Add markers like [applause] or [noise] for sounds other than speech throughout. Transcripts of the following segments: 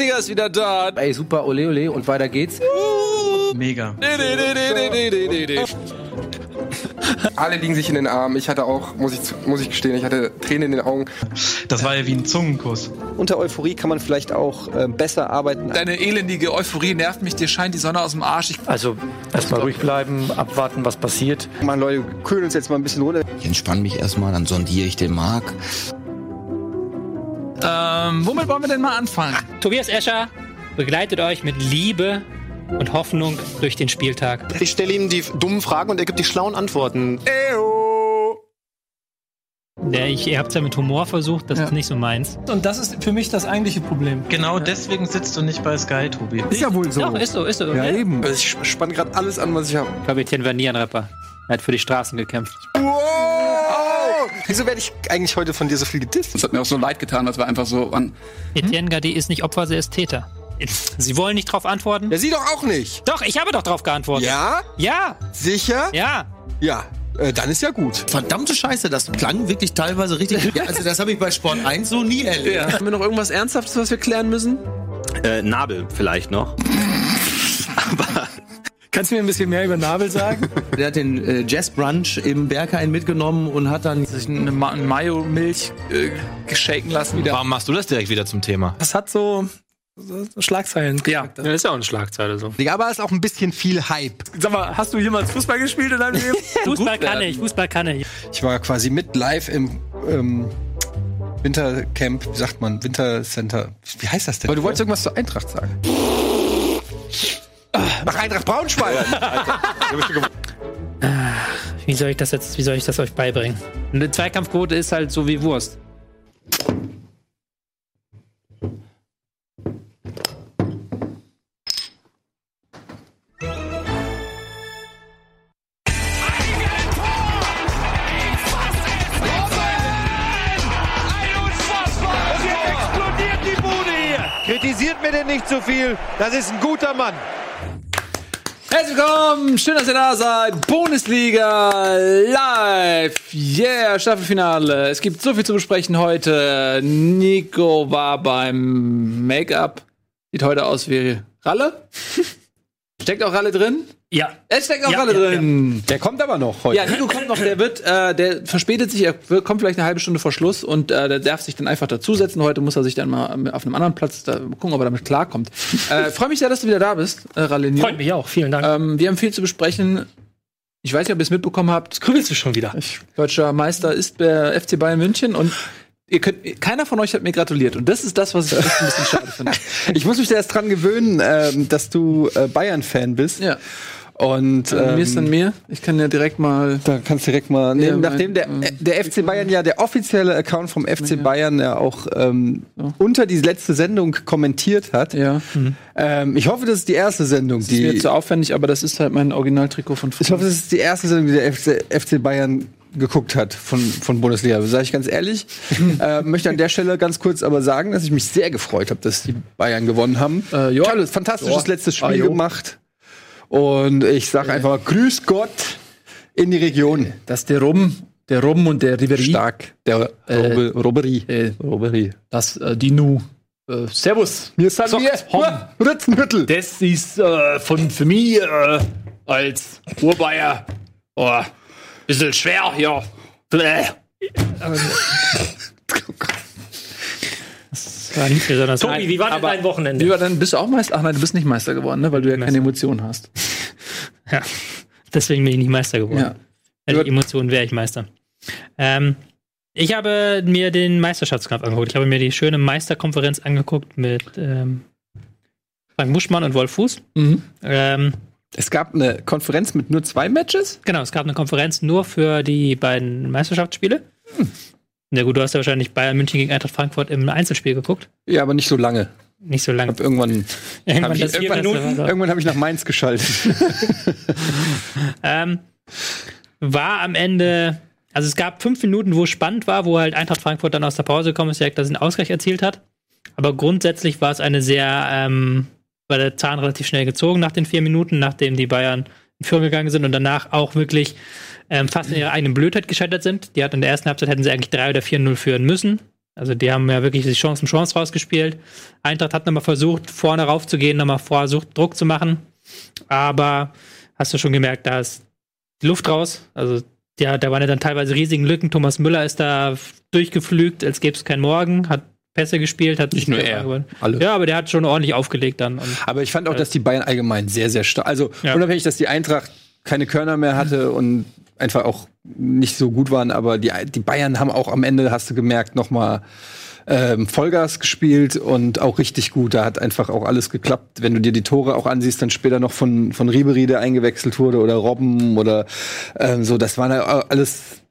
Bundesliga ist wieder da. Ey, super, ole ole und weiter geht's. Mega. Alle liegen sich in den Armen. Ich hatte auch, muss ich, muss ich gestehen, ich hatte Tränen in den Augen. Das war ja wie ein Zungenkuss. Unter Euphorie kann man vielleicht auch äh, besser arbeiten. Deine elendige Euphorie nervt mich, dir scheint die Sonne aus dem Arsch. Ich Also erstmal ruhig bleiben, abwarten, was passiert. Mann, Leute, kühlen uns jetzt mal ein bisschen runter. Ich entspanne mich erstmal, dann sondiere ich den Mark. Ähm, womit wollen wir denn mal anfangen? Tobias Escher begleitet euch mit Liebe und Hoffnung durch den Spieltag. Ich stelle ihm die dummen Fragen und er gibt die schlauen Antworten. Ja, ich, ihr habt es ja mit Humor versucht, das ist nicht so meins. Und das ist für mich das eigentliche Problem. Genau deswegen sitzt du nicht bei Sky, Tobi. Ist ja wohl so. Doch, ist so, ist so. Ja, Ja, eben. Also ich spann gerade alles an, was ich habe. Kapitän war nie ein Rapper. Er hat für die Straßen gekämpft. Wieso werde ich eigentlich heute von dir so viel gedisst? Das hat mir auch so leid getan, dass wir einfach so an. Etienne Gade ist nicht Opfer, sie ist Täter. Sie wollen nicht drauf antworten? Ja, sie doch auch nicht. Doch, ich habe doch drauf geantwortet. Ja? Ja, Sicher? ja. Ja. Äh, dann ist ja gut. Verdammte Scheiße, das klang wirklich teilweise richtig. Ja, also das habe ich bei Sport 1 so nie erlebt. Haben wir noch irgendwas Ernsthaftes, was wir klären müssen? Äh, Nabel vielleicht noch. [laughs] Kannst du mir ein bisschen mehr über Nabel sagen? [laughs] Der hat den äh, Jazz Brunch im Berghain mitgenommen und hat dann Sich eine Ma Mayo-Milch äh, geshaken lassen wieder. Warum machst du das direkt wieder zum Thema? Das hat so, so Schlagzeilen. Ja. Ja. Ja, ist ja auch eine Schlagzeile so. Aber ist auch ein bisschen viel Hype. Sag mal, hast du jemals Fußball gespielt in deinem Leben? [laughs] Fußball kann ich, Fußball kann ich. Ich war quasi mit live im ähm, Wintercamp, wie sagt man, Wintercenter. Wie heißt das denn? Aber du wolltest irgendwas zur Eintracht sagen. [laughs] Nach Eintracht Braunschweig. Wie soll ich das jetzt, wie soll ich das euch beibringen? Eine Zweikampfquote ist halt so wie Wurst. Denn nicht zu viel. Das ist ein guter Mann. Herzlich willkommen, schön, dass ihr da seid. Bundesliga live. Yeah, Staffelfinale. Es gibt so viel zu besprechen heute. Nico war beim Make-up. Sieht heute aus wie Ralle. [laughs] Steckt auch Ralle drin? Ja. Es steckt auch Ja, Ralle ja, drin. Der kommt aber noch heute. Ja, Nico kommt noch, der wird, äh, der verspätet sich, er wird- kommt vielleicht eine halbe Stunde vor Schluss und äh, der darf sich dann einfach dazusetzen. Heute muss er sich dann mal auf einem anderen Platz da, gucken, ob er damit klarkommt. [laughs] Äh, Freue mich sehr, dass du wieder da bist, äh, Ralle Freut mich auch, vielen Dank. Ähm, wir haben viel zu besprechen. Ich weiß nicht, ob ihr es mitbekommen habt. Grübelst du schon wieder? Deutscher Meister ist der FC Bayern München und ihr könnt, keiner von euch hat mir gratuliert. Und das ist das, was ich echt ein bisschen schade finde. [laughs] Ich muss mich da erst dran gewöhnen, ähm, dass du äh, Bayern-Fan bist. Ja. Und Ähm, mir ist dann ähm, mir. Ich kann ja direkt mal. da kannst du direkt mal, Ja, nachdem der, mein- der FC Bayern ja, der offizielle Account vom FC Bayern ja auch ähm, unter die letzte Sendung kommentiert hat. Ja. Ähm, ich hoffe, das ist die erste Sendung, Das ist mir die. zu aufwendig, aber das ist halt mein Originaltrikot von früher. Ich hoffe, das ist die erste Sendung, die der FC, FC Bayern geguckt hat von, von Bundesliga. Sage ich ganz ehrlich. [laughs] äh, möchte an der Stelle ganz kurz aber sagen, dass ich mich sehr gefreut habe, dass die Bayern gewonnen haben. Äh, ja. Tolles, fantastisches Ja. letztes Ah, Spiel jo. gemacht. Und ich sage einfach mal, Grüß Gott in die Region. Das ist der Rum, der Rum und der Ribery. Stark. Der Äh, Robe, Roberie. Äh, Roberie. das, äh, die Nu. Äh, servus. Wir sind So, wir. Hom. Ritzenhüttel. Das ist äh, von für mich äh, als Urbayer oh, bisschen schwer hier. Bläh. [laughs] Das war nicht besonders. Tobi, wie war denn dein Wochenende? Wie war denn, bist du auch Meister? Ach nein, du bist nicht Meister geworden, ne? weil du ja keine Emotionen hast. Ja. Deswegen bin ich nicht Meister geworden. Ja. Hätte ich Emotionen, wäre ich Meister. Ähm, ich habe mir den Meisterschaftskampf angeguckt. Ich habe mir die schöne Meisterkonferenz angeguckt mit ähm, Frank Buschmann und Wolf Fuß. Mhm. Ähm, Es gab eine Konferenz mit nur zwei Matches. genau, es gab eine Konferenz nur für die beiden Meisterschaftsspiele. Na gut, du hast ja wahrscheinlich Bayern München gegen Eintracht Frankfurt im Einzelspiel geguckt. Ja, aber nicht so lange. Nicht so lange. Irgendwann, Irgendwann hab ich, irgendwann, Minuten. irgendwann habe ich nach Mainz geschaltet. [laughs] Ähm, war am Ende, also es gab fünf Minuten, wo es spannend war, wo halt Eintracht Frankfurt dann aus der Pause gekommen ist, direkt das einen Ausgleich erzielt hat. Aber grundsätzlich war es eine sehr, ähm, war der Zahn relativ schnell gezogen nach den vier Minuten, nachdem die Bayern in Führung gegangen sind und danach auch wirklich ähm, fast in ihrer eigenen Blödheit gescheitert sind. Die hatten in der ersten Halbzeit hätten sie eigentlich 3 oder 4-0 führen müssen. Also die haben ja wirklich die Chance um Chance rausgespielt. Eintracht hat nochmal versucht, vorne raufzugehen, nochmal versucht, Druck zu machen. Aber hast du schon gemerkt, da ist die Luft raus. Also ja, da waren ja dann teilweise riesigen Lücken. Thomas Müller ist da durchgeflügt, als gäbe es keinen Morgen, hat Pässe gespielt, hat Nicht nur er, alle. Ja, aber der hat schon ordentlich aufgelegt dann. Aber ich fand auch, dass die Bayern allgemein sehr, sehr stark. Also Ja. unabhängig, dass die Eintracht keine Körner mehr hatte und einfach auch nicht so gut waren, aber die, die Bayern haben auch am Ende, hast du gemerkt, noch mal ähm, Vollgas gespielt und auch richtig gut. Da hat einfach auch alles geklappt. Wenn du dir die Tore auch ansiehst, dann später noch von, von Ribery, der eingewechselt wurde, oder Robben oder ähm, so, das waren alles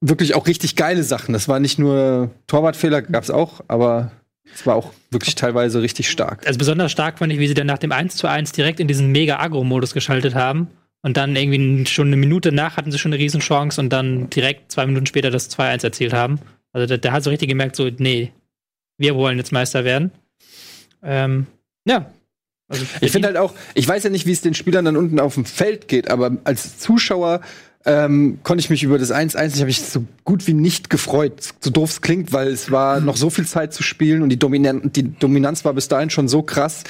wirklich auch richtig geile Sachen. Das war nicht nur Torwartfehler, gab's auch, aber es war auch wirklich teilweise richtig stark. Also besonders stark fand ich, wie sie dann nach dem 1 zu 1 direkt in diesen Mega-Agro-Modus geschaltet haben. Und dann irgendwie schon eine Minute nach hatten sie schon eine Riesenchance und dann direkt zwei Minuten später das 2-1 erzielt haben. Also da, da hat so richtig gemerkt, so, nee, wir wollen jetzt Meister werden. Ähm, ja. Also Ich finde halt auch, ich weiß ja nicht, wie es den Spielern dann unten auf dem Feld geht, aber als Zuschauer ähm, konnte ich mich über das 1-1, ich habe mich so gut wie nicht gefreut, so doof es klingt, weil es war noch so viel Zeit zu spielen und die, Dominan die Dominanz war bis dahin schon so krass,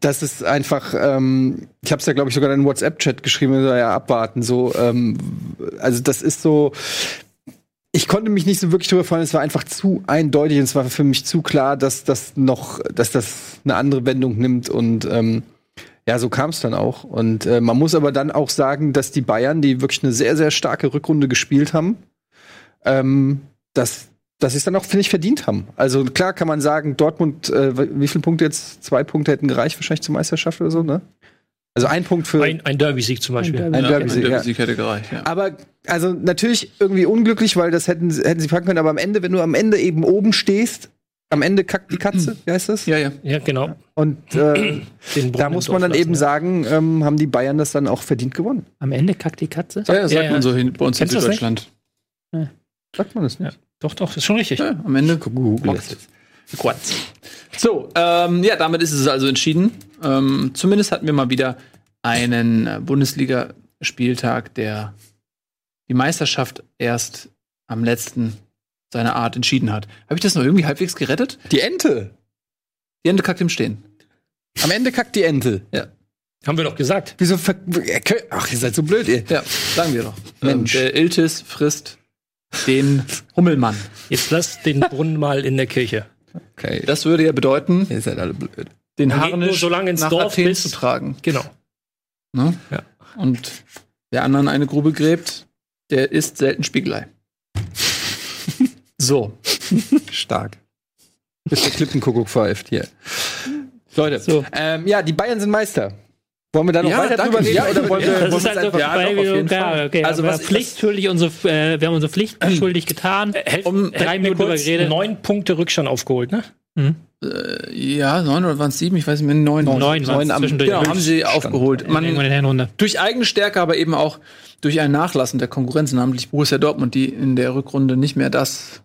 dass es einfach, ähm, ich habe es ja glaube ich sogar in den WhatsApp-Chat geschrieben, ja abwarten, so, ähm, also das ist so, ich konnte mich nicht so wirklich drüber freuen. Es war einfach zu eindeutig und es war für mich zu klar, dass das noch, dass das eine andere Wendung nimmt und ähm, ja, so kam es dann auch. Und äh, man muss aber dann auch sagen, dass die Bayern, die wirklich eine sehr, sehr starke Rückrunde gespielt haben, ähm, dass, dass sie es dann auch, finde ich, verdient haben. Also klar kann man sagen, Dortmund, äh, wie viele Punkte jetzt? Zwei Punkte hätten gereicht wahrscheinlich zur Meisterschaft oder so, ne? Also ein Punkt für Ein, ein Derby-Sieg zum Beispiel. ein Derby-Sieg. Der Ja. Sieg hätte gereicht, ja. Aber also natürlich irgendwie unglücklich, weil das hätten, hätten sie packen können. Aber am Ende, wenn du am Ende eben oben stehst, am Ende kackt die Katze, wie heißt das? Ja, ja. Ja, genau. Und äh, [clears throat] Den da muss man dann eben lassen, sagen, ähm, haben die Bayern das dann auch verdient gewonnen. am Ende kackt die Katze. Ja, sagt Ja, ja. man so hin, bei uns Kennst in? Süddeutschland. Sagt man das nicht? Ja. Doch, doch, ist schon richtig. Ja, am Ende Google. Quatsch. So, ähm, ja, damit ist es also entschieden. Ähm, zumindest hatten wir mal wieder einen äh, Bundesliga-Spieltag, der die Meisterschaft erst am letzten seiner Art entschieden hat. Habe ich das noch irgendwie halbwegs gerettet? Die Ente. Die Ende kackt im Stehen. Am Ende kackt die Ente. Ja. Haben wir doch gesagt. Wieso? ver- Ach, ihr seid so blöd, ihr. Ja, sagen wir doch. Mensch. Ähm, der Iltis frisst den Hummelmann. Jetzt lass den Brunnen mal in der Kirche. Okay. Das würde ja bedeuten, Ihr seid alle blöd. den geht nur Harnisch so lange ins nach Dorf, Athen bis- zu tragen. Genau. Ne? Ja. Und der anderen eine Grube gräbt, der isst selten Spiegelei. So. Stark. Bis der Klippenkuckuck pfeift hier. Leute, So. ähm, ja, die Bayern sind Meister. Wollen wir da noch Ja, weiter danke. drüber reden? Ja, oder wollen wir, Das wollen ist wir halt so, ja, doch, auf wir, jeden ja, Fall. okay, Also also was- was schuldig unsere, äh, wir haben unsere Pflicht schuldig getan. Um drei Hätten wir Minuten drüber geredet. neun Punkte Rückstand aufgeholt, ne? äh, ja, neun oder waren es sieben? Ich weiß nicht mehr. Neun. Neun neun am- zwischendurch. Genau, haben sie aufgeholt. Man, durch eigene Stärke, aber eben auch durch ein Nachlassen der Konkurrenz, namentlich Borussia Dortmund, die in der Rückrunde nicht mehr das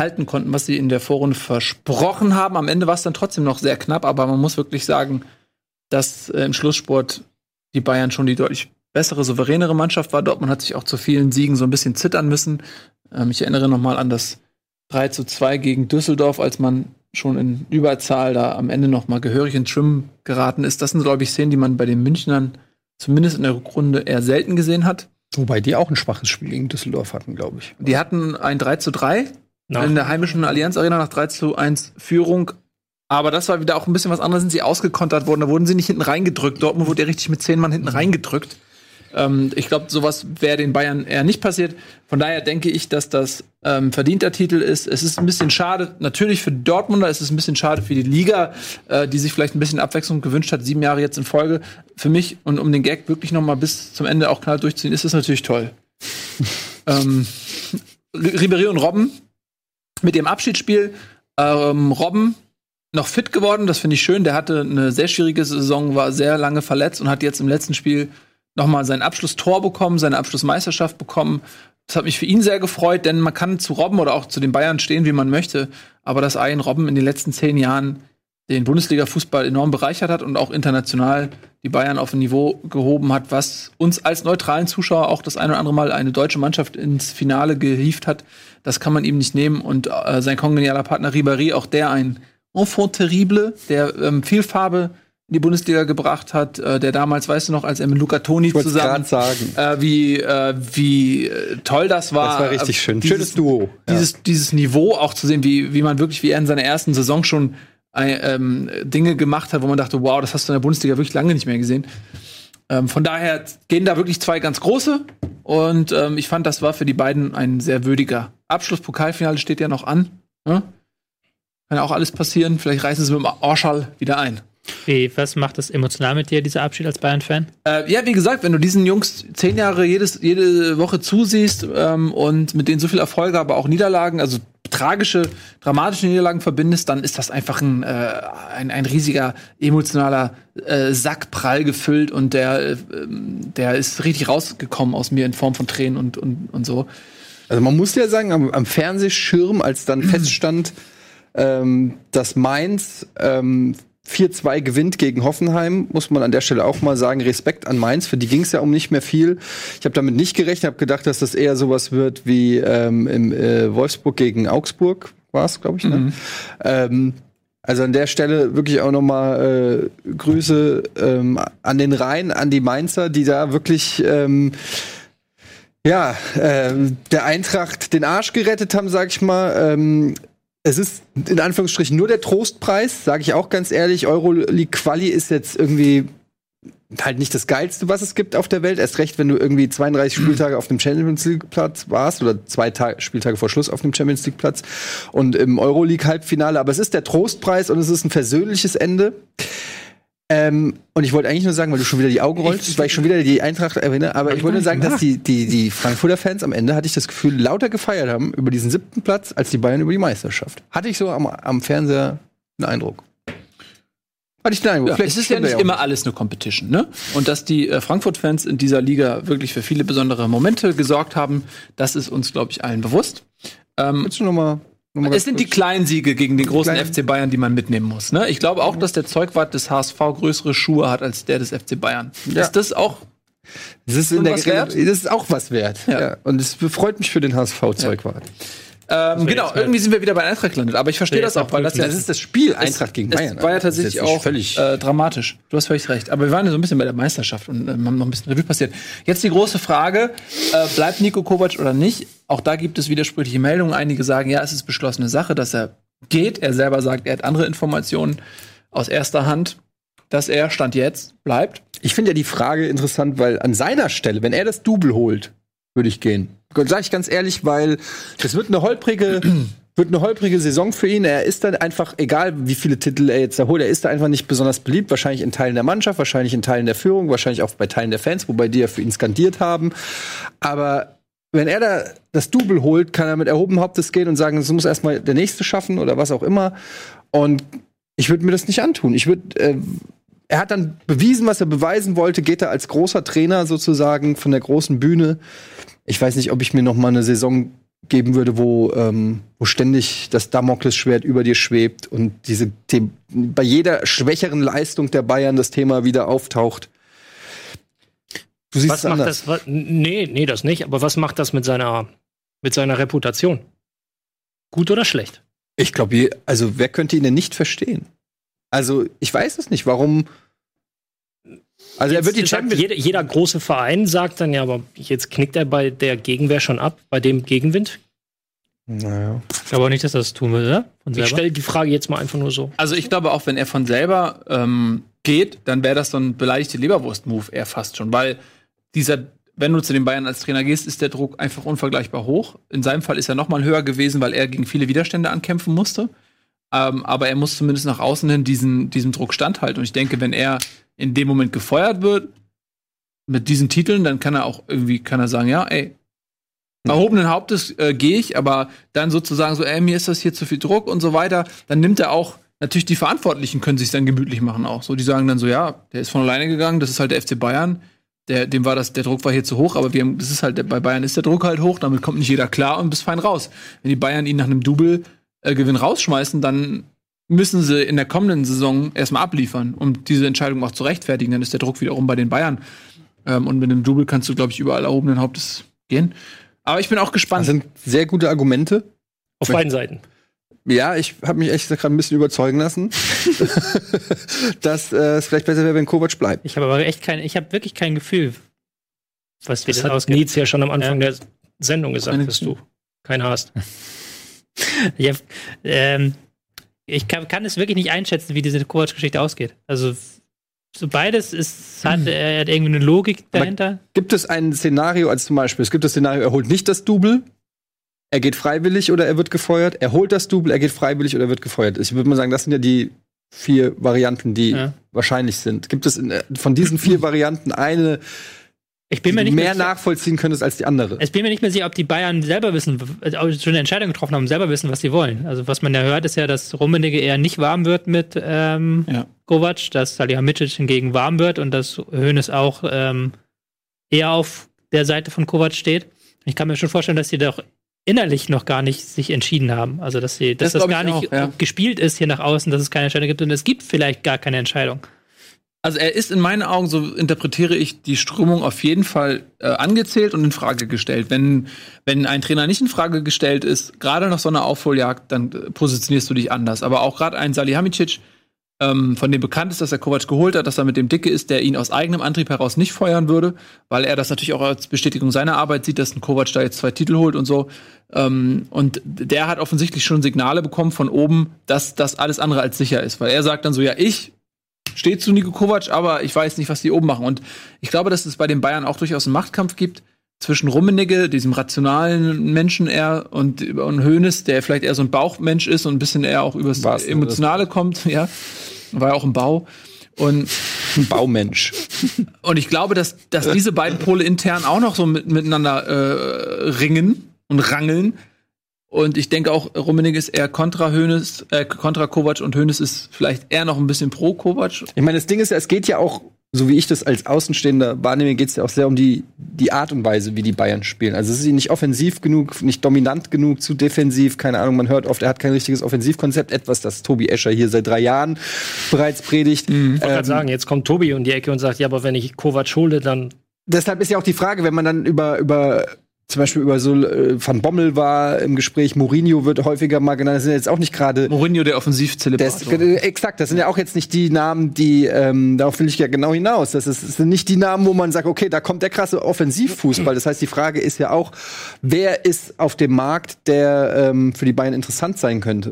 halten konnten, was sie in der Vorrunde versprochen haben. Am Ende war es dann trotzdem noch sehr knapp, aber man muss wirklich sagen, dass äh, im Schlusssport die Bayern schon die deutlich bessere, souveränere Mannschaft war. Dortmund hat sich auch zu vielen Siegen so ein bisschen zittern müssen. Ähm, ich erinnere noch mal an das 3 zu 2 gegen Düsseldorf, als man schon in Überzahl da am Ende noch mal gehörig ins Schwimmen geraten ist. Das sind, glaube ich, Szenen, die man bei den Münchnern zumindest in der Rückrunde eher selten gesehen hat. Wobei die auch ein schwaches Spiel gegen Düsseldorf hatten, glaube ich. Die hatten ein 3 zu 3 Nach- in der heimischen Allianz Arena nach 3 zu 1 Führung. Aber das war wieder auch ein bisschen was anderes, sind sie ausgekontert worden. Da wurden sie nicht hinten reingedrückt. Dortmund wurde ja richtig mit zehn Mann hinten reingedrückt. Ähm, ich glaube, sowas wäre den Bayern eher nicht passiert. Von daher denke ich, dass das ähm, verdienter Titel ist. Es ist ein bisschen schade, natürlich für die Dortmunder, es ist ein bisschen schade für die Liga, äh, die sich vielleicht ein bisschen Abwechslung gewünscht hat, sieben Jahre jetzt in Folge. Für mich und um den Gag wirklich noch mal bis zum Ende auch knall durchzuziehen, ist das natürlich toll. [laughs] ähm, Ribéry und Robben mit dem Abschiedsspiel. Ähm, Robben noch fit geworden, das finde ich schön. Der hatte eine sehr schwierige Saison, war sehr lange verletzt und hat jetzt im letzten Spiel noch mal sein Abschlusstor bekommen, seine Abschlussmeisterschaft bekommen. Das hat mich für ihn sehr gefreut, denn man kann zu Robben oder auch zu den Bayern stehen, wie man möchte. Aber dass ein Robben in den letzten zehn Jahren den Bundesliga-Fußball enorm bereichert hat und auch international die Bayern auf ein Niveau gehoben hat, was uns als neutralen Zuschauer auch das ein oder andere Mal eine deutsche Mannschaft ins Finale gehievt hat. Das kann man ihm nicht nehmen. Und äh, sein kongenialer Partner Ribéry, auch der ein Enfant terrible, der ähm, viel Farbe in die Bundesliga gebracht hat, äh, der damals, weißt du noch, als er mit Luca Toni zusammen, sagen. Äh, wie, äh, wie äh, toll das war. Das war richtig schön. Äh, Dieses, Schönes Duo. Ja. Dieses, dieses Niveau auch zu sehen, wie, wie man wirklich, wie er in seiner ersten Saison schon ähm, Dinge gemacht hat, wo man dachte, wow, das hast du in der Bundesliga wirklich lange nicht mehr gesehen. Ähm, von daher gehen da wirklich zwei ganz große. Und ähm, ich fand, das war für die beiden ein sehr würdiger Abschluss. Pokalfinale steht ja noch an. Ne? Kann ja auch alles passieren. Vielleicht reißen sie mit dem Orschall wieder ein. Wie, was macht das emotional mit dir, dieser Abschied als Bayern-Fan? Äh, ja, wie gesagt, wenn du diesen Jungs zehn Jahre jedes, jede Woche zusiehst ähm, und mit denen so viel Erfolge, aber auch Niederlagen, also tragische, dramatische Niederlagen verbindest, dann ist das einfach ein, äh, ein, ein riesiger emotionaler äh, Sack prall gefüllt und der, äh, der ist richtig rausgekommen aus mir in Form von Tränen und, und, und so. Also man muss ja sagen, am, am Fernsehschirm, als dann [clears throat] feststand, ähm, dass Mainz ähm, 4-2 gewinnt gegen Hoffenheim, muss man an der Stelle auch mal sagen, Respekt an Mainz, für die ging es ja um nicht mehr viel. Ich habe damit nicht gerechnet, habe gedacht, dass das eher sowas wird wie ähm, im äh, Wolfsburg gegen Augsburg, war es, glaube ich. Ne? Mhm. Ähm, also an der Stelle wirklich auch noch mal äh, Grüße ähm, an den Rhein, an die Mainzer, die da wirklich ähm, ja, ähm, der Eintracht den Arsch gerettet haben, sag ich mal. Ähm, es ist in Anführungsstrichen nur der Trostpreis, sage ich auch ganz ehrlich. Euroleague Quali ist jetzt irgendwie halt nicht das geilste, was es gibt auf der Welt. Erst recht, wenn du irgendwie 32 [clears throat] Spieltage auf dem Champions League Platz warst oder zwei Tage, Spieltage vor Schluss auf dem Champions League Platz und im Euroleague Halbfinale. Aber es ist der Trostpreis und es ist ein versöhnliches Ende. Ähm, und ich wollte eigentlich nur sagen, weil du schon wieder die Augen rollst, weil ich schon wieder die Eintracht erwähne, aber ich wollte nur sagen, dass die, die, die Frankfurter Fans am Ende, hatte ich das Gefühl, lauter gefeiert haben über diesen siebten Platz, als die Bayern über die Meisterschaft. Hatte ich so am, am Fernseher einen Eindruck. Hatte ich den Eindruck. Ja, Vielleicht es ist ja nicht immer alles eine Competition, ne? Und dass die äh, Frankfurt-Fans in dieser Liga wirklich für viele besondere Momente gesorgt haben, das ist uns, glaube ich, allen bewusst. Ähm, Willst du noch mal es sind die kleinen Siege gegen den großen kleinen- FC Bayern, die man mitnehmen muss. Ne? Ich glaube auch, dass der Zeugwart des HSV größere Schuhe hat als der des FC Bayern. Ja. Ist das auch Das ist, in der was wert? das ist auch was wert. Ja. Und es freut mich für den HSV-Zeugwart. Ähm, genau, halt- irgendwie sind wir wieder bei Eintracht gelandet, aber ich verstehe Das das auch, weil das ja Das ist das Spiel Eintracht gegen Bayern. war ja Das tatsächlich auch völlig. äh, dramatisch. Du hast völlig recht. Aber wir waren ja so ein bisschen bei der Meisterschaft und äh, haben noch ein bisschen Revue passiert. Jetzt die große Frage: äh, Bleibt Nico Kovac oder nicht? Auch da gibt es widersprüchliche Meldungen. Einige sagen, ja, es ist beschlossene Sache, dass er geht. Er selber sagt, er hat andere Informationen aus erster Hand, dass er Stand jetzt bleibt. Ich finde ja die Frage interessant, weil an seiner Stelle, wenn er das Double holt, würde ich gehen. Sag ich ganz ehrlich, weil das wird eine holprige, [clears throat] wird eine holprige Saison für ihn. Er ist dann einfach, egal wie viele Titel er jetzt da holt, er ist da einfach nicht besonders beliebt. Wahrscheinlich in Teilen der Mannschaft, wahrscheinlich in Teilen der Führung, wahrscheinlich auch bei Teilen der Fans, wobei die ja für ihn skandiert haben. Aber wenn er da das Double holt, kann er mit erhobenem Hauptes gehen und sagen, es muss erstmal der nächste schaffen oder was auch immer. Und ich würde mir das nicht antun. Ich würde, äh, er hat dann bewiesen, was er beweisen wollte, geht er als großer Trainer sozusagen von der großen Bühne. Ich weiß nicht, ob ich mir noch mal eine Saison geben würde, wo, ähm, wo ständig das Damoklesschwert über dir schwebt und diese The bei jeder schwächeren Leistung der Bayern das Thema wieder auftaucht. Du siehst Was es macht anders. das? wa- Nee, nee, das nicht. Aber was macht das mit seiner, mit seiner Reputation? Gut oder schlecht? Ich glaube, also wer könnte ihn denn nicht verstehen? Also ich weiß es nicht. Warum? Also er wird die Jetzt sagt Champions jeder, jeder große Verein sagt dann ja, aber jetzt knickt er bei der Gegenwehr schon ab, bei dem Gegenwind. Naja. Ich glaube auch nicht, dass er das tun will, oder? Ich stelle die Frage jetzt mal einfach nur so. Also ich glaube auch, wenn er von selber ähm, geht, dann wäre das so ein beleidigte Leberwurst-Move eher fast schon, weil dieser, wenn du zu den Bayern als Trainer gehst, ist der Druck einfach unvergleichbar hoch. In seinem Fall ist er noch mal höher gewesen, weil er gegen viele Widerstände ankämpfen musste. Ähm, aber er muss zumindest nach außen hin diesen, diesem Druck standhalten. Und ich denke, wenn er in dem Moment gefeuert wird mit diesen Titeln, dann kann er auch irgendwie kann er sagen, ja, ey, erhobenen Hauptes äh, gehe ich, aber dann sozusagen so, ey, mir ist das hier zu viel Druck und so weiter, dann nimmt er auch natürlich die Verantwortlichen können sich dann gemütlich machen auch. So, die sagen dann so, ja, der ist von alleine gegangen, das ist halt der FC Bayern. Der, dem war das, der Druck war hier zu hoch, aber wir haben, das ist halt, bei Bayern ist der Druck halt hoch, damit kommt nicht jeder klar und bist fein raus. Wenn die Bayern ihn nach einem Double äh, Gewinn rausschmeißen, dann müssen sie in der kommenden Saison erstmal abliefern, um diese Entscheidung auch zu rechtfertigen. Dann ist der Druck wiederum bei den Bayern. Ähm, und mit einem Double kannst du, glaube ich, überall erhobenen Hauptes gehen. Aber ich bin auch gespannt. Das sind sehr gute Argumente. Auf beiden Seiten. Ja, ich habe mich echt gerade ein bisschen überzeugen lassen, [laughs] dass äh, es vielleicht besser wäre, wenn Kovac bleibt. Ich habe aber echt kein, ich habe wirklich kein Gefühl, was wie Das das, hat ausgeht. Nietz ja schon am Anfang Ja. der Sendung gesagt, dass du keinen hast. [laughs] Ich, hab, ähm, ich kann, kann es wirklich nicht einschätzen, wie diese Kovac-Geschichte ausgeht. Also so beides ist, hat, er hat irgendwie eine Logik dahinter. Gibt es ein Szenario, als zum Beispiel, es gibt das Szenario, er holt nicht das Double, er geht freiwillig oder er wird gefeuert, er holt das Double, er geht freiwillig oder er wird gefeuert. Ich würde mal sagen, das sind ja die vier Varianten, die Ja. wahrscheinlich sind. Gibt es in, äh, von diesen vier [clears throat] Varianten eine, Ich bin mir nicht mehr mehr sicher- nachvollziehen könntest als die andere? Ich bin mir nicht mehr sicher, ob die Bayern selber wissen, ob sie schon eine Entscheidung getroffen haben, selber wissen, was sie wollen. Also was man ja hört, ist ja, dass Rummenigge eher nicht warm wird mit ähm, Ja. Kovac, dass Salihamidzic hingegen warm wird und dass Hoeneß auch ähm, eher auf der Seite von Kovac steht. Ich kann mir schon vorstellen, dass sie doch innerlich noch gar nicht sich entschieden haben. Also dass sie, dass Das das, gar ich nicht auch, ja. gespielt ist hier nach außen, dass es keine Entscheidung gibt und es gibt vielleicht gar keine Entscheidung. Also er ist in meinen Augen, so interpretiere ich die Strömung auf jeden Fall äh, angezählt und in Frage gestellt. Wenn, wenn ein Trainer nicht in Frage gestellt ist, gerade nach so einer Aufholjagd, dann äh, positionierst du dich anders. Aber auch gerade ein Salihamidzic, ähm, von dem bekannt ist, dass er Kovac geholt hat, dass er mit dem Dicke ist, der ihn aus eigenem Antrieb heraus nicht feuern würde, weil er das natürlich auch als Bestätigung seiner Arbeit sieht, dass ein Kovac da jetzt zwei Titel holt und so. Ähm, und der hat offensichtlich schon Signale bekommen von oben, dass das alles andere als sicher ist. Weil er sagt dann so, ja, ich stehe zu Nico Kovac, aber ich weiß nicht, was die oben machen. Und ich glaube, dass es bei den Bayern auch durchaus einen Machtkampf gibt zwischen Rummenigge, diesem rationalen Menschen eher, und, und Hoeneß, der vielleicht eher so ein Bauchmensch ist und ein bisschen eher auch übers Was? Emotionale kommt, [laughs] ja. War ja auch im Bau. Und Ein Baumensch. [laughs] und ich glaube, dass, dass diese beiden Pole intern auch noch so mit, miteinander äh, ringen und rangeln. Und ich denke auch, Rummenigge ist eher kontra Hönes, äh, kontra Kovac und Hönes ist vielleicht eher noch ein bisschen pro Kovac. Ich meine, das Ding ist ja, es geht ja auch, so wie ich das als Außenstehender wahrnehme, geht es ja auch sehr um die, die Art und Weise, wie die Bayern spielen. Also es ist ihnen nicht offensiv genug, nicht dominant genug, zu defensiv, keine Ahnung, man hört oft, er hat kein richtiges Offensivkonzept, etwas, das Tobi Escher hier seit drei Jahren bereits predigt. Ich wollte Ähm, gerade sagen, jetzt kommt Tobi um die Ecke und sagt, ja, aber wenn ich Kovac hole, dann deshalb ist ja auch die Frage, wenn man dann über, über zum Beispiel über so äh, Van Bommel war im Gespräch, Mourinho wird häufiger mal genannt, das sind jetzt auch nicht gerade Mourinho, der Offensivzelebrator. äh, exakt, das sind ja auch jetzt nicht die Namen, die, ähm, darauf will ich ja genau hinaus. Das, ist, das sind nicht die Namen, wo man sagt, okay, da kommt der krasse Offensivfußball. Das heißt, die Frage ist ja auch, wer ist auf dem Markt, der ähm, für die Bayern interessant sein könnte?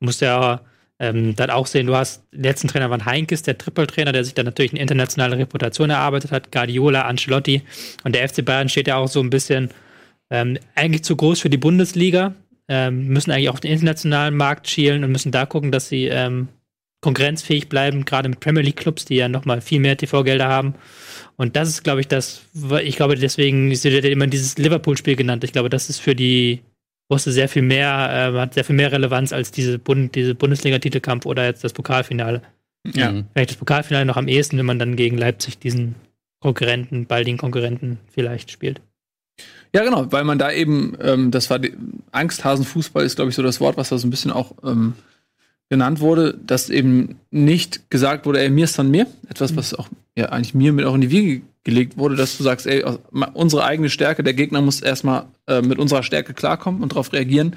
Du musst ja ähm, dann auch sehen, du hast, den letzten Trainer war Heinkes, der Trippeltrainer, der sich dann natürlich eine internationale Reputation erarbeitet hat, Guardiola, Ancelotti und der FC Bayern steht ja auch so ein bisschen ähm, eigentlich zu groß für die Bundesliga, ähm, müssen eigentlich auch den internationalen Markt schielen und müssen da gucken, dass sie ähm, konkurrenzfähig bleiben, gerade mit Premier League Clubs, die ja nochmal viel mehr TV-Gelder haben. Und das ist, glaube ich, das, ich glaube, deswegen ist ja immer dieses Liverpool-Spiel genannt. Ich glaube, das ist für die wusste sehr viel mehr, äh, hat sehr viel mehr Relevanz als diese, Bund diese Bundesliga-Titelkampf oder jetzt das Pokalfinale. Ja. Vielleicht das Pokalfinale noch am ehesten, wenn man dann gegen Leipzig diesen Konkurrenten, baldigen Konkurrenten vielleicht spielt. Ja, genau, weil man da eben, ähm, das war die, Angsthasenfußball ist, glaube ich, so das Wort, was da so ein bisschen auch ähm, genannt wurde, dass eben nicht gesagt wurde, ey, mir ist dann mir, etwas, was auch ja eigentlich mir mit auch in die Wiege gelegt wurde, dass du sagst, ey, unsere eigene Stärke, der Gegner muss erstmal äh, mit unserer Stärke klarkommen und darauf reagieren.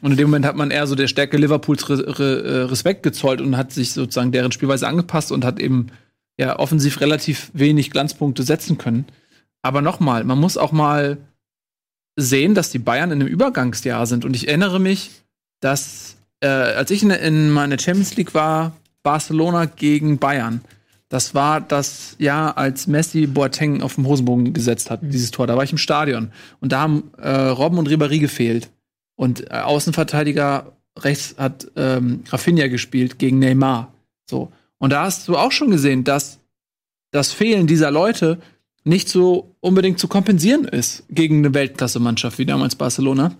Und in dem Moment hat man eher so der Stärke Liverpools re re äh, Respekt gezollt und hat sich sozusagen deren Spielweise angepasst und hat eben ja offensiv relativ wenig Glanzpunkte setzen können. Aber nochmal, man muss auch mal sehen, dass die Bayern in einem Übergangsjahr sind. Und ich erinnere mich, dass äh, als ich in, in meiner Champions League war, Barcelona gegen Bayern. Das war das Jahr, als Messi Boateng auf dem Hosenbogen gesetzt hat, dieses Tor. Da war ich im Stadion. Und da haben äh, Robben und Ribéry gefehlt. Und äh, Außenverteidiger rechts hat ähm, Rafinha gespielt gegen Neymar. So. Und da hast du auch schon gesehen, dass das Fehlen dieser Leute nicht so unbedingt zu kompensieren ist gegen eine Weltklasse-Mannschaft wie damals Barcelona.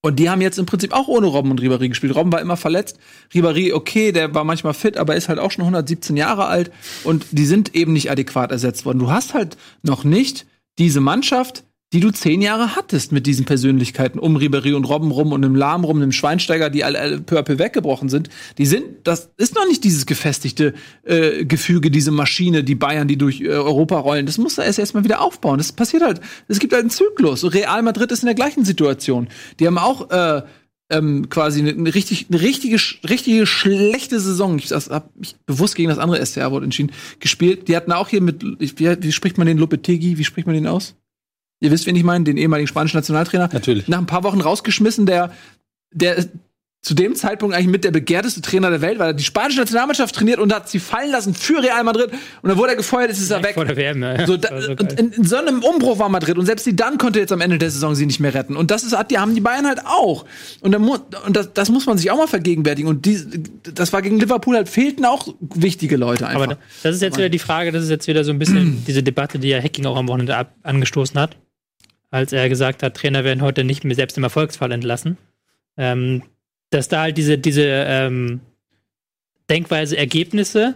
Und die haben jetzt im Prinzip auch ohne Robben und Ribéry gespielt. Robben war immer verletzt. Ribéry, okay, der war manchmal fit, aber ist halt auch schon 117 Jahre alt. Und die sind eben nicht adäquat ersetzt worden. Du hast halt noch nicht diese Mannschaft, die du zehn Jahre hattest mit diesen Persönlichkeiten um Ribery und Robben rum und einem Lahm rum, einem Schweinsteiger, die alle, alle peu weggebrochen sind. Die sind, das ist noch nicht dieses gefestigte äh, Gefüge, diese Maschine, die Bayern, die durch äh, Europa rollen. Das muss er erst erstmal wieder aufbauen. Das passiert halt. Es gibt halt einen Zyklus. Real Madrid ist in der gleichen Situation. Die haben auch äh, ähm, quasi eine, eine, richtig, eine richtige, richtige schlechte Saison. Ich habe mich bewusst gegen das andere SCR-Wort entschieden, gespielt. Die hatten auch hier mit, wie, wie spricht man den Lopetegi, wie spricht man den aus? Ihr wisst, wen ich meine, den ehemaligen spanischen Nationaltrainer. Natürlich. Nach ein paar Wochen rausgeschmissen, der, der zu dem Zeitpunkt eigentlich mit der begehrteste Trainer der Welt, weil er die spanische Nationalmannschaft trainiert und hat sie fallen lassen für Real Madrid und dann wurde er gefeuert, ist er weg. Vor der WM, ja. So, da, so und in, in, so einem Umbruch war Madrid und selbst die dann konnte jetzt am Ende der Saison sie nicht mehr retten und das ist die haben die Bayern halt auch und, dann, und das, das muss man sich auch mal vergegenwärtigen und die, das war gegen Liverpool halt fehlten auch wichtige Leute einfach. Aber das ist jetzt wieder die Frage, das ist jetzt wieder so ein bisschen diese Debatte, die ja Hacking auch am Wochenende ab, angestoßen hat als er gesagt hat, Trainer werden heute nicht mehr selbst im Erfolgsfall entlassen. Ähm, dass da halt diese, diese ähm, Denkweise Ergebnisse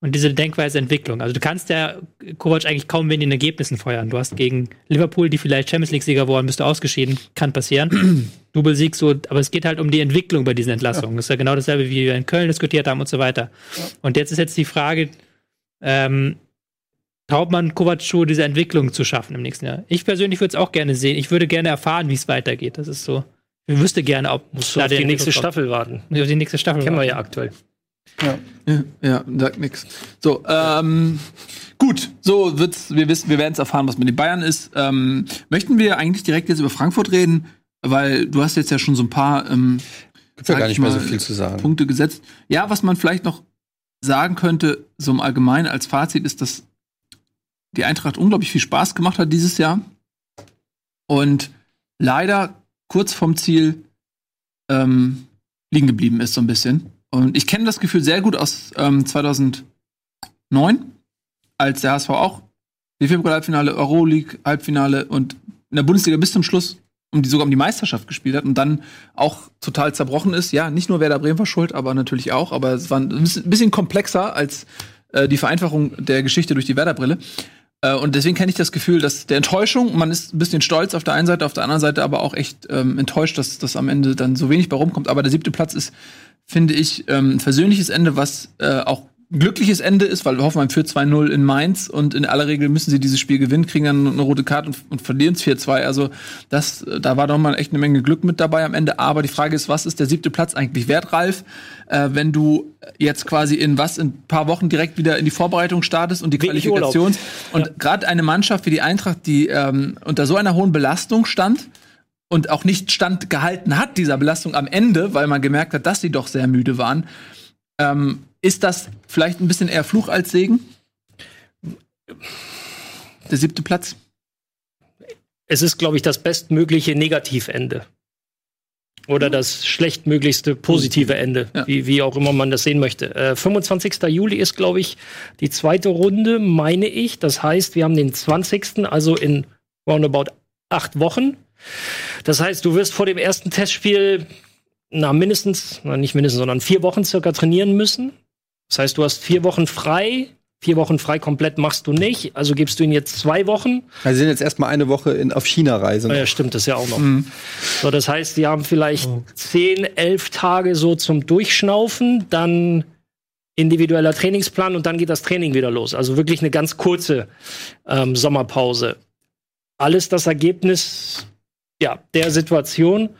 und diese Denkweise Entwicklung. Also du kannst ja Kovac eigentlich kaum wegen den Ergebnissen feuern. Du hast gegen Liverpool, die vielleicht Champions League-Sieger wurden, bist du ausgeschieden. Kann passieren. [clears throat] Double-Sieg so, aber es geht halt um die Entwicklung bei diesen Entlassungen. Ja. Das ist ja genau dasselbe, wie wir in Köln diskutiert haben und so weiter. Ja. Und jetzt ist jetzt die Frage, ähm, traut man Kovac diese Entwicklung zu schaffen im nächsten Jahr? Ich persönlich würde es auch gerne sehen. Ich würde gerne erfahren, wie es weitergeht. Das ist so. Ich wüsste gerne, ob muss auf die nächste Staffel warten. Auf die nächste Staffel. Kennen wir ja aktuell. Ja, ja, ja sagt nix. So, ähm, gut, so wird's, wir wissen, wir werden es erfahren, was mit den Bayern ist. Ähm, möchten wir eigentlich direkt jetzt über Frankfurt reden? Weil du hast jetzt ja schon so ein paar ähm, Gibt ja gar nicht mehr so viel zu sagen. Punkte gesetzt. Ja, was man vielleicht noch sagen könnte, so im Allgemeinen als Fazit, ist, dass die Eintracht unglaublich viel Spaß gemacht hat dieses Jahr. Und leider kurz vom Ziel ähm, liegen geblieben ist, so ein bisschen. Und ich kenne das Gefühl sehr gut aus ähm, 2009, als der HSV auch die Februar-Halbfinale, Euroleague-Halbfinale und in der Bundesliga bis zum Schluss um die sogar um die Meisterschaft gespielt hat und dann auch total zerbrochen ist. Ja, nicht nur Werder Bremen war schuld, aber natürlich auch. Aber es war ein bisschen komplexer als äh, die Vereinfachung der Geschichte durch die Werder-Brille. Äh, und deswegen kenne ich das Gefühl, dass der Enttäuschung, man ist ein bisschen stolz auf der einen Seite, auf der anderen Seite aber auch echt ähm, enttäuscht, dass das am Ende dann so wenig bei rumkommt. Aber der siebte Platz ist, finde ich, ähm, ein versöhnliches Ende, was äh, auch glückliches Ende ist, weil Hoffenheim führt 2-0 in Mainz und in aller Regel müssen sie dieses Spiel gewinnen, kriegen dann eine rote Karte und, und verlieren es 4-2. Also das, da war doch mal echt eine Menge Glück mit dabei am Ende. Aber die Frage ist, was ist der siebte Platz eigentlich wert, Ralf? Äh, wenn du jetzt quasi in was in ein paar Wochen direkt wieder in die Vorbereitung startest und die Wenig Qualifikation [laughs] und ja. gerade eine Mannschaft wie die Eintracht, die ähm, unter so einer hohen Belastung stand und auch nicht stand gehalten hat dieser Belastung am Ende, weil man gemerkt hat, dass sie doch sehr müde waren. Ähm, ist das vielleicht ein bisschen eher Fluch als Segen? Der siebte Platz? Es ist, glaube ich, das bestmögliche Negativende. Oder das schlechtmöglichste positive Ende, ja. wie, wie auch immer man das sehen möchte. Äh, 25. Juli ist, glaube ich, die zweite Runde, meine ich. Das heißt, wir haben den 20. also in roundabout acht Wochen. Das heißt, du wirst vor dem ersten Testspiel na mindestens, na nicht mindestens, sondern vier Wochen circa trainieren müssen. Das heißt, du hast vier Wochen frei. Vier Wochen frei komplett machst du nicht. Also gibst du ihn jetzt zwei Wochen. Also sind jetzt erstmal eine Woche in, auf China-Reise. Ja, stimmt, das ja auch noch. Mhm. So, das heißt, die haben vielleicht oh. zehn, elf Tage so zum Durchschnaufen, dann individueller Trainingsplan und dann geht das Training wieder los. Also wirklich eine ganz kurze ähm, Sommerpause. Alles das Ergebnis ja, der Situation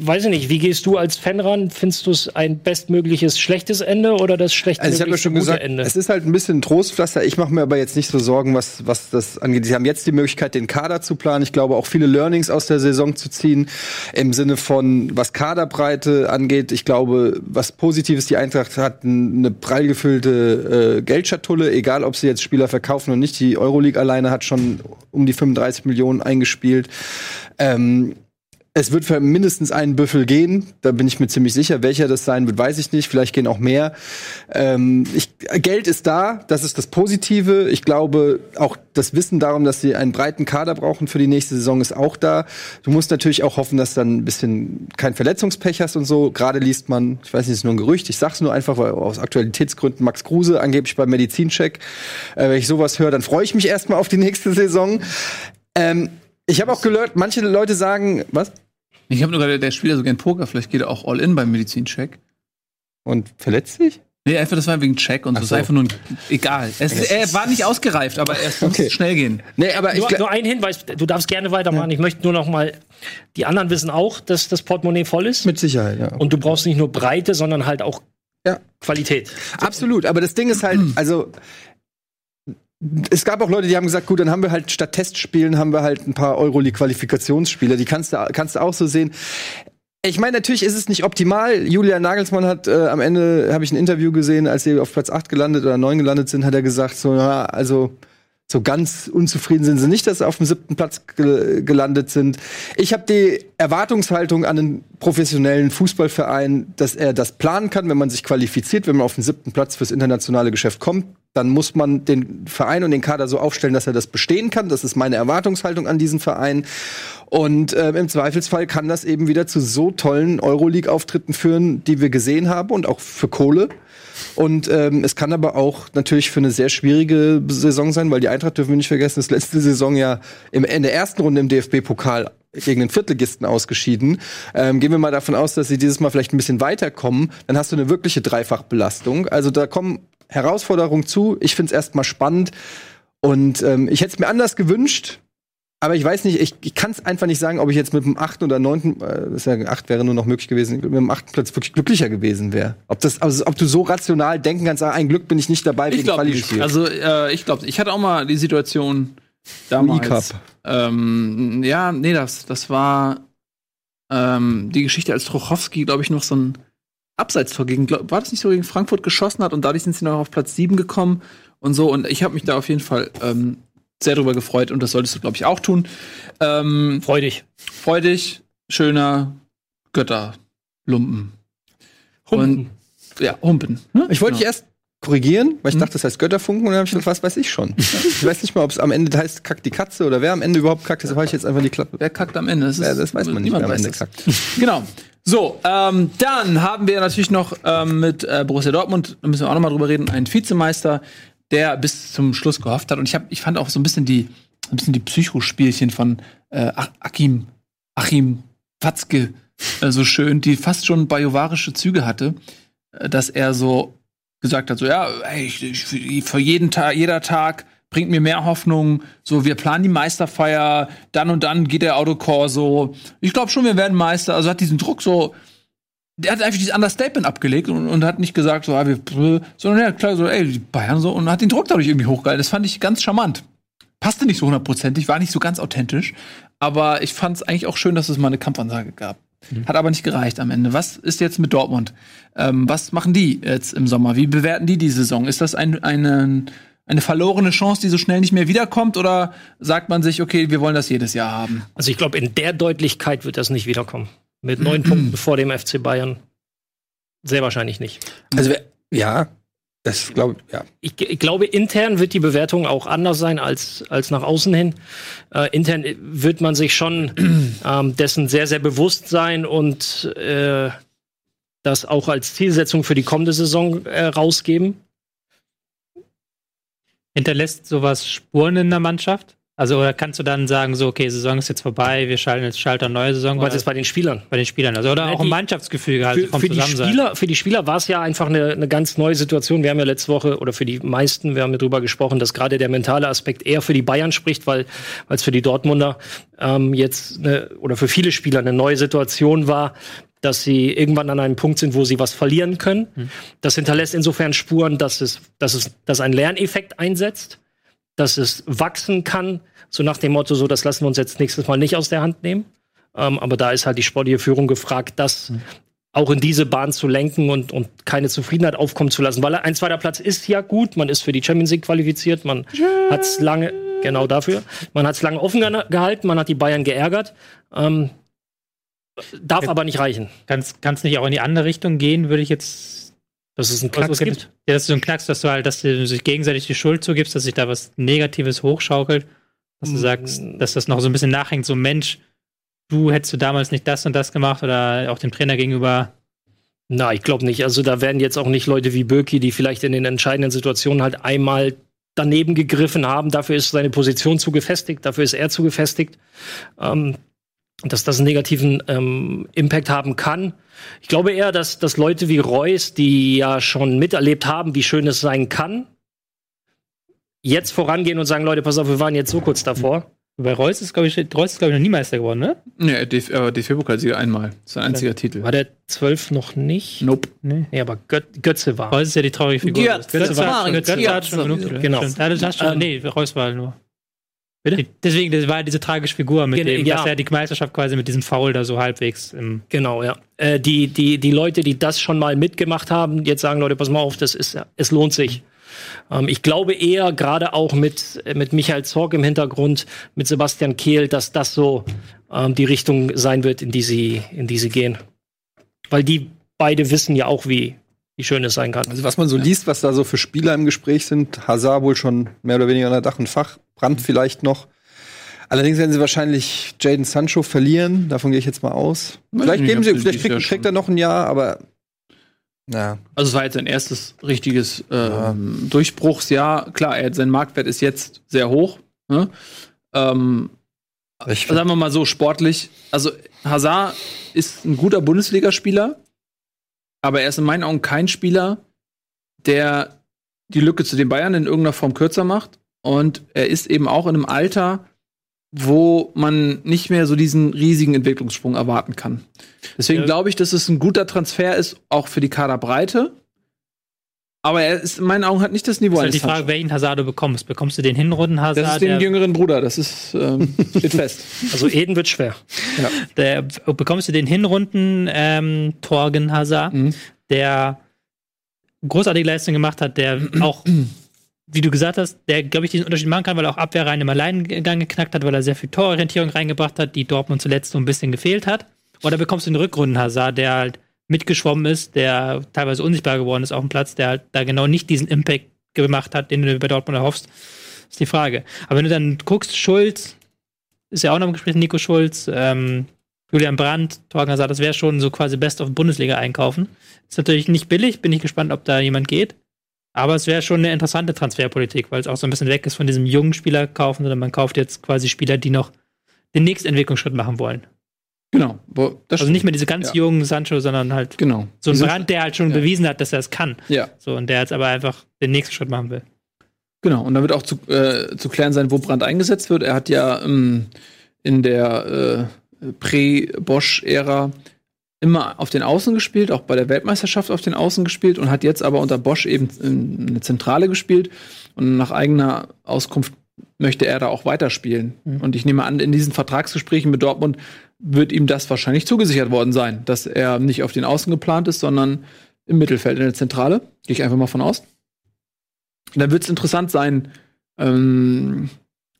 weiß ich nicht, wie gehst du als Fan ran? Findest du es ein bestmögliches schlechtes Ende oder das schlechtmögliche also ich ja schon gesagt, Ende? Es ist halt ein bisschen ein Trostpflaster. Ich mache mir aber jetzt nicht so Sorgen, was, was das angeht. Sie haben jetzt die Möglichkeit, den Kader zu planen. Ich glaube, auch viele Learnings aus der Saison zu ziehen. Im Sinne von, was Kaderbreite angeht. Ich glaube, was Positives, die Eintracht hat eine prall gefüllte äh, Geldschatulle, egal ob sie jetzt Spieler verkaufen oder nicht. Die Euroleague alleine hat schon um die 35 Millionen eingespielt. Ähm, es wird für mindestens einen Büffel gehen, da bin ich mir ziemlich sicher. Welcher das sein wird, weiß ich nicht. Vielleicht gehen auch mehr. Ähm, ich, Geld ist da, das ist das Positive. Ich glaube, auch das Wissen darum, dass sie einen breiten Kader brauchen für die nächste Saison, ist auch da. Du musst natürlich auch hoffen, dass dann ein bisschen kein Verletzungspech hast und so. Gerade liest man, ich weiß nicht, es ist nur ein Gerücht, ich sag's nur einfach, weil aus Aktualitätsgründen Max Kruse angeblich beim Medizincheck. Äh, wenn ich sowas höre, dann freue ich mich erstmal auf die nächste Saison. Ähm, ich habe auch gehört, manche Leute sagen, was? Ich habe nur gerade, der Spieler so gern Poker, vielleicht geht er auch all in beim Medizincheck. Und verletzt sich? Nee, einfach, das war wegen Check und so. Das ist einfach nur ein, egal. Es, er war nicht ausgereift, aber es muss Okay. schnell gehen. Nee, aber ich Nur, nur ein Hinweis, du darfst gerne weitermachen. Ich möchte nur noch mal, die anderen wissen auch, dass das Portemonnaie voll ist. mit Sicherheit, ja. Und du brauchst nicht nur Breite, sondern halt auch Ja. Qualität. Absolut, aber das Ding ist halt, also es gab auch Leute, die haben gesagt, gut, dann haben wir halt statt Testspielen haben wir halt ein paar Euroleague-Qualifikationsspiele. Die kannst du, kannst du auch so sehen. Ich meine, natürlich ist es nicht optimal. Julian Nagelsmann hat äh, am Ende, habe ich ein Interview gesehen, als sie auf Platz 8 gelandet oder 9 gelandet sind, hat er gesagt, so, ja, also so ganz unzufrieden sind sie nicht, dass sie auf dem siebten Platz ge gelandet sind. Ich habe die Erwartungshaltung an einen professionellen Fußballverein, dass er das planen kann, wenn man sich qualifiziert, wenn man auf den siebten Platz fürs internationale Geschäft kommt, dann muss man den Verein und den Kader so aufstellen, dass er das bestehen kann. Das ist meine Erwartungshaltung an diesen Verein. Und ähm, im Zweifelsfall kann das eben wieder zu so tollen Euroleague-Auftritten führen, die wir gesehen haben und auch für Kohle. Und ähm, es kann aber auch natürlich für eine sehr schwierige Saison sein, weil die Eintracht dürfen wir nicht vergessen, ist letzte Saison ja im, in der ersten Runde im DFB-Pokal gegen den Viertligisten ausgeschieden. Ähm, gehen wir mal davon aus, dass sie dieses Mal vielleicht ein bisschen weiterkommen, dann hast du eine wirkliche Dreifachbelastung. Also da kommen Herausforderungen zu. Ich finde es erstmal spannend und ähm, ich hätte es mir anders gewünscht. Aber ich weiß nicht, ich, ich kann es einfach nicht sagen, ob ich jetzt mit dem achten oder neunten, äh, das ja acht wäre nur noch möglich gewesen, mit dem achten Platz wirklich glücklicher gewesen wäre. Ob das, also ob du so rational denken kannst, ah, ein Glück bin ich nicht dabei Ich glaube nicht. Also äh, ich glaube, ich hatte auch mal die Situation damals. Ähm, ja, nee, das, das war ähm, die Geschichte, als Trochowski, glaube ich, noch so ein Abseitstor gegen, glaub, war das nicht so gegen Frankfurt geschossen hat und dadurch sind sie noch auf Platz 7 gekommen und so. Und ich habe mich da auf jeden Fall ähm, sehr drüber gefreut und das solltest du, glaube ich, auch tun. Ähm, Freu dich. freu dich, schöner Götterlumpen. Humpen. Und, ja, Humpen. Ne? Ich wollte dich Genau. erst korrigieren, weil ich dachte, das heißt Götterfunken und dann habe ich gedacht, was weiß ich schon. [laughs] ich weiß nicht mal, ob es am Ende heißt, kackt die Katze oder wer am Ende überhaupt kackt, deshalb habe ich jetzt einfach die Klappe. Wer kackt am Ende? Das, ist, Ja, das weiß man nicht, niemand wer am Ende das. kackt. [laughs] Genau. So, ähm, dann haben wir natürlich noch ähm, mit äh, Borussia Dortmund, da müssen wir auch noch mal drüber reden, einen Vizemeister, der bis zum Schluss gehofft hat. Und ich, hab, ich fand auch so ein bisschen die, ein bisschen die Psychospielchen von äh, Ach- Achim, Achim Watzke äh, so schön, die fast schon bajovarische Züge hatte, äh, dass er so gesagt hat, so ja, ey, ich, ich, für jeden Tag, jeder Tag bringt mir mehr Hoffnung. So, wir planen die Meisterfeier, dann und dann geht der Autokorso. Ich glaube schon, wir werden Meister. Also hat diesen Druck so. Der hat einfach dieses Understatement abgelegt und, und hat nicht gesagt, so, ah, wir, sondern ja, klar, so, ey, die Bayern so, und hat den Druck dadurch irgendwie hochgehalten. Das fand ich ganz charmant. Passte nicht so hundertprozentig, war nicht so ganz authentisch, aber ich fand es eigentlich auch schön, dass es mal eine Kampfansage gab. Hat aber nicht gereicht am Ende. Was ist jetzt mit Dortmund? Ähm, was machen die jetzt im Sommer? Wie bewerten die die Saison? Ist das ein, eine, eine verlorene Chance, die so schnell nicht mehr wiederkommt? Oder sagt man sich, okay, wir wollen das jedes Jahr haben? Also ich glaube, in der Deutlichkeit wird das nicht wiederkommen. Mit neun [clears throat] Punkten vor dem FC Bayern. Sehr wahrscheinlich nicht. Also ja, das glaube ja. Ich, ich glaube, intern wird die Bewertung auch anders sein als, als nach außen hin. Äh, intern wird man sich schon [clears throat] ähm, dessen sehr, sehr bewusst sein und äh, das auch als Zielsetzung für die kommende Saison äh, rausgeben. Hinterlässt sowas Spuren in der Mannschaft? Also oder kannst du dann sagen, so, okay, Saison ist jetzt vorbei, wir schalten jetzt schalten neue Saison? Was ist bei den Spielern? Bei den Spielern. Also, oder Ja, auch im Mannschaftsgefüge halt Für, vom für, die. Spieler, für die Spieler war es ja einfach eine, eine ganz neue Situation. Wir haben ja letzte Woche, oder für die meisten, wir haben ja drüber gesprochen, dass gerade der mentale Aspekt eher für die Bayern spricht, weil weil es für die Dortmunder ähm, jetzt eine, oder für viele Spieler eine neue Situation war, dass sie irgendwann an einem Punkt sind, wo sie was verlieren können. Das hinterlässt insofern Spuren, dass es, dass es, dass ein Lerneffekt einsetzt, dass es wachsen kann, so nach dem Motto, so das lassen wir uns jetzt nächstes Mal nicht aus der Hand nehmen. Ähm, aber da ist halt die sportliche Führung gefragt, das auch in diese Bahn zu lenken und, und keine Zufriedenheit aufkommen zu lassen. Weil ein zweiter Platz ist ja gut, man ist für die Champions League qualifiziert, man hat es lange, genau dafür, man hat es lange offen ge- gehalten, man hat die Bayern geärgert. Ähm, darf aber nicht reichen. Kann es nicht auch in die andere Richtung gehen, würde ich jetzt. Dass es einen Also, Knacks es gibt. Ja, dass du einen Knacks, dass du halt, dass du sich gegenseitig die Schuld zugibst, dass sich da was Negatives hochschaukelt. Dass du sagst, dass das noch so ein bisschen nachhängt, so Mensch, du hättest du damals nicht das und das gemacht oder auch dem Trainer gegenüber. Na, ich glaube nicht. Also da werden jetzt auch nicht Leute wie Birki, die vielleicht in den entscheidenden Situationen halt einmal daneben gegriffen haben. Dafür ist seine Position zu gefestigt, dafür ist er zu gefestigt. Ähm, dass das einen negativen ähm, Impact haben kann. Ich glaube eher, dass, dass Leute wie Reus, die ja schon miterlebt haben, wie schön es sein kann, jetzt vorangehen und sagen, Leute, pass auf, wir waren jetzt so kurz davor. Bei Reus ist, glaube ich, Reus ist, glaube ich, noch nie Meister geworden, ne? Nee, DF aber DFB-Pokalsieger einmal. Das ist sein einziger Titel. War der 12 noch nicht? Nope. Nee. Nee, aber Göt Götze war. Reus ist ja die traurige Figur. Götze. Götze, war, Götze. Götze, Götze. hat schon genug. Genau. Ja, das hast schon, Ähm, nee, Reus war nur. Bitte? Deswegen, das war diese tragische Figur, mit Gen- dem, ja. dass er die Meisterschaft quasi mit diesem Foul da so halbwegs im. Genau, ja. Äh, die, die, die Leute, die das schon mal mitgemacht haben, jetzt sagen, Leute, pass mal auf, das ist, es lohnt sich. Ähm, ich glaube eher, gerade auch mit, mit Michael Zorg im Hintergrund, mit Sebastian Kehl, dass das so ähm, die Richtung sein wird, in die sie, in die sie gehen. Weil die beide wissen ja auch, wie, wie schön es sein kann. Also was man so liest, was da so für Spieler im Gespräch sind, Hazard wohl schon mehr oder weniger unter Dach und Fach, Brandt vielleicht noch. Allerdings werden sie wahrscheinlich Jaden Sancho verlieren, davon gehe ich jetzt mal aus. Weiß vielleicht nicht, geben sie, vielleicht kriegt, kriegt er noch ein Jahr, aber na, Also es war jetzt sein erstes richtiges ähm, Durchbruchsjahr. Klar, er sein Marktwert ist jetzt sehr hoch. Ne? Ähm, ich sagen wir mal so sportlich. Also Hazard ist ein guter Bundesligaspieler, aber er ist in meinen Augen kein Spieler, der die Lücke zu den Bayern in irgendeiner Form kürzer macht. Und er ist eben auch in einem Alter, wo man nicht mehr so diesen riesigen Entwicklungssprung erwarten kann. Deswegen Ja. glaube ich, dass es ein guter Transfer ist, auch für die Kaderbreite. Aber er ist in meinen Augen hat nicht das Niveau Das ist halt die Frage, Sancho. welchen Hazard du bekommst. Bekommst du den Hinrunden-Hazard? Das ist den jüngeren Bruder, das ist ähm, steht fest. [laughs] Also Eden wird schwer. Der, bekommst du den Hinrunden ähm, Torgen Hazard, Mhm. der großartige Leistung gemacht hat, der auch, [clears throat] wie du gesagt hast, der, glaube ich, diesen Unterschied machen kann, weil er auch Abwehrreihen im Alleingang geknackt hat, weil er sehr viel Tororientierung reingebracht hat, die Dortmund zuletzt so ein bisschen gefehlt hat. Oder bekommst du den Rückrunden Hazard, der halt mitgeschwommen ist, der teilweise unsichtbar geworden ist auf dem Platz, der halt da genau nicht diesen Impact gemacht hat, den du bei Dortmund erhoffst, ist die Frage. Aber wenn du dann guckst, Schulz, ist ja auch noch im Gespräch, Nico Schulz, ähm, Julian Brandt, Torgen Hazard, das wäre schon so quasi Best of Bundesliga einkaufen. Ist natürlich nicht billig, bin ich gespannt, ob da jemand geht. Aber es wäre schon eine interessante Transferpolitik, weil es auch so ein bisschen weg ist von diesem jungen Spieler kaufen, sondern man kauft jetzt quasi Spieler, die noch den nächsten Entwicklungsschritt machen wollen. Genau. Wo- Das Also nicht mehr diese ganz Ja. jungen Sancho, sondern halt Genau. so ein Brand, der halt schon Ja. bewiesen hat, dass er es kann. Ja. So, und der jetzt aber einfach den nächsten Schritt machen will. Genau, und da wird auch zu, äh, zu klären sein, wo Brandt eingesetzt wird. Er hat ja ähm, in der äh, Prä-Bosch-Ära immer auf den Außen gespielt, auch bei der Weltmeisterschaft auf den Außen gespielt und hat jetzt aber unter Bosch eben in eine Zentrale gespielt. Und nach eigener Auskunft möchte er da auch weiterspielen. Und ich nehme an, in diesen Vertragsgesprächen mit Dortmund wird ihm das wahrscheinlich zugesichert worden sein, dass er nicht auf den Außen geplant ist, sondern im Mittelfeld in der Zentrale. Gehe ich einfach mal von aus. Und dann wird es interessant sein, ähm,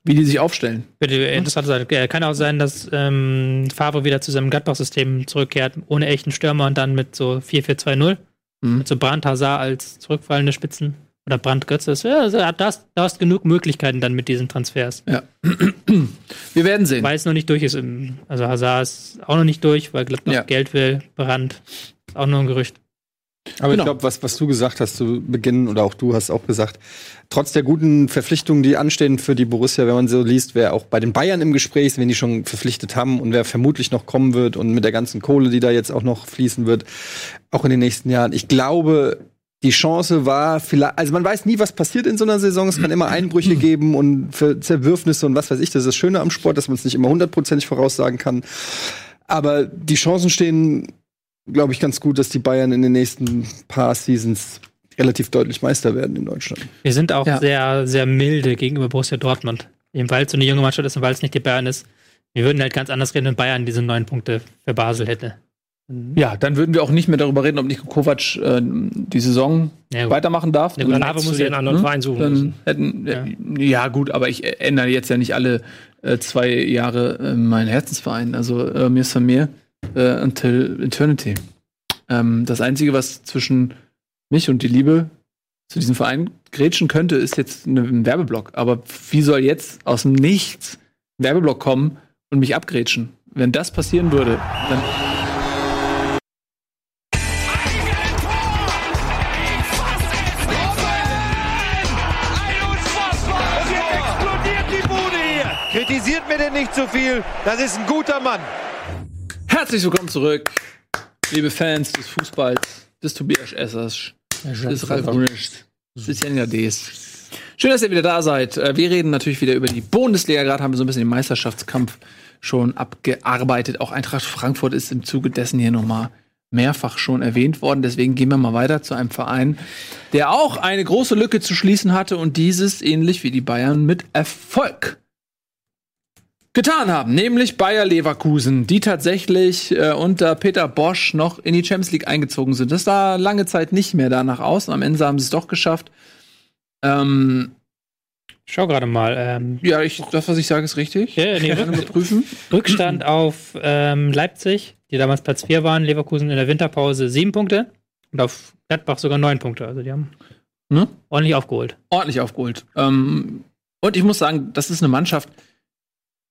wie die sich aufstellen. Würde interessant sein. Ja, Kann auch sein, dass ähm, Favre wieder zu seinem Gladbach-System zurückkehrt, ohne echten Stürmer und dann mit so 4-4-2-0. Mhm. Mit so Brandt Hazard als zurückfallende Spitzen. Oder Brandt Götze. Ja, da hast, da hast genug Möglichkeiten dann mit diesen Transfers. Ja. [clears throat] Wir werden sehen. Weil es noch nicht durch ist. Im, also Hazard ist auch noch nicht durch, weil Gladbach Ja. Geld will. Brandt ist auch nur ein Gerücht. Aber Genau. ich glaube, was, was du gesagt hast zu Beginn, oder auch du hast auch gesagt, trotz der guten Verpflichtungen, die anstehen für die Borussia, wenn man so liest, wer auch bei den Bayern im Gespräch ist, wen die schon verpflichtet haben und wer vermutlich noch kommen wird und mit der ganzen Kohle, die da jetzt auch noch fließen wird, auch in den nächsten Jahren. Ich glaube, die Chance war vielleicht, also man weiß nie, was passiert in so einer Saison. Es kann immer Einbrüche [clears throat] geben und für Zerwürfnisse und was weiß ich. Das ist das Schöne am Sport, dass man es nicht immer hundertprozentig voraussagen kann. Aber die Chancen stehen, glaube ich, ganz gut, dass die Bayern in den nächsten paar Seasons relativ deutlich Meister werden in Deutschland. Wir sind auch Ja. sehr, sehr milde gegenüber Borussia Dortmund. Eben weil es so eine junge Mannschaft ist und weil es nicht die Bayern ist. Wir würden halt ganz anders reden, wenn Bayern diese neun Punkte für Basel hätte. Ja, dann würden wir auch nicht mehr darüber reden, ob Nico Kovac äh, die Saison Ja, weitermachen darf. Ja, gut, Dann- aber muss einen anderen hm? Verein suchen hätten, ja. ja gut, aber ich äh, ändere jetzt ja nicht alle äh, zwei Jahre äh, meinen Herzensverein. Also äh, mir ist von mir äh, Until Eternity. Ähm, das Einzige, was zwischen mich und die Liebe zu diesem Verein grätschen könnte, ist jetzt ein Werbeblock. Aber wie soll jetzt aus dem Nichts ein Werbeblock kommen und mich abgrätschen? Wenn das passieren würde, dann. Kritisiert mir denn nicht zu so viel, das ist ein guter Mann. Herzlich willkommen zurück, liebe Fans des Fußballs, des Tobias Essers, des Ralf Brunisch, des Jenja Ds. Schön, dass ihr wieder da seid. Äh, Wir reden natürlich wieder über die Bundesliga. Gerade haben wir so ein bisschen den Meisterschaftskampf schon abgearbeitet. Auch Eintracht Frankfurt ist im Zuge dessen hier nochmal mehrfach schon erwähnt worden. Deswegen gehen wir mal weiter zu einem Verein, der auch eine große Lücke zu schließen hatte und dieses ähnlich wie die Bayern mit Erfolg getan haben, nämlich Bayer Leverkusen, die tatsächlich äh, unter Peter Bosch noch in die Champions League eingezogen sind. Das sah lange Zeit nicht mehr danach aus. und Am Ende haben sie es doch geschafft. Ähm, Schau gerade mal. Ähm, ja, ich, das, was ich sage, ist richtig. Ja, nee, ich überprüfen. Rückstand auf ähm, Leipzig, die damals Platz 4 waren, Leverkusen in der Winterpause sieben Punkte und auf Gladbach sogar neun Punkte. Also die haben Ne? ordentlich aufgeholt. ordentlich aufgeholt. Ähm, und ich muss sagen, das ist eine Mannschaft.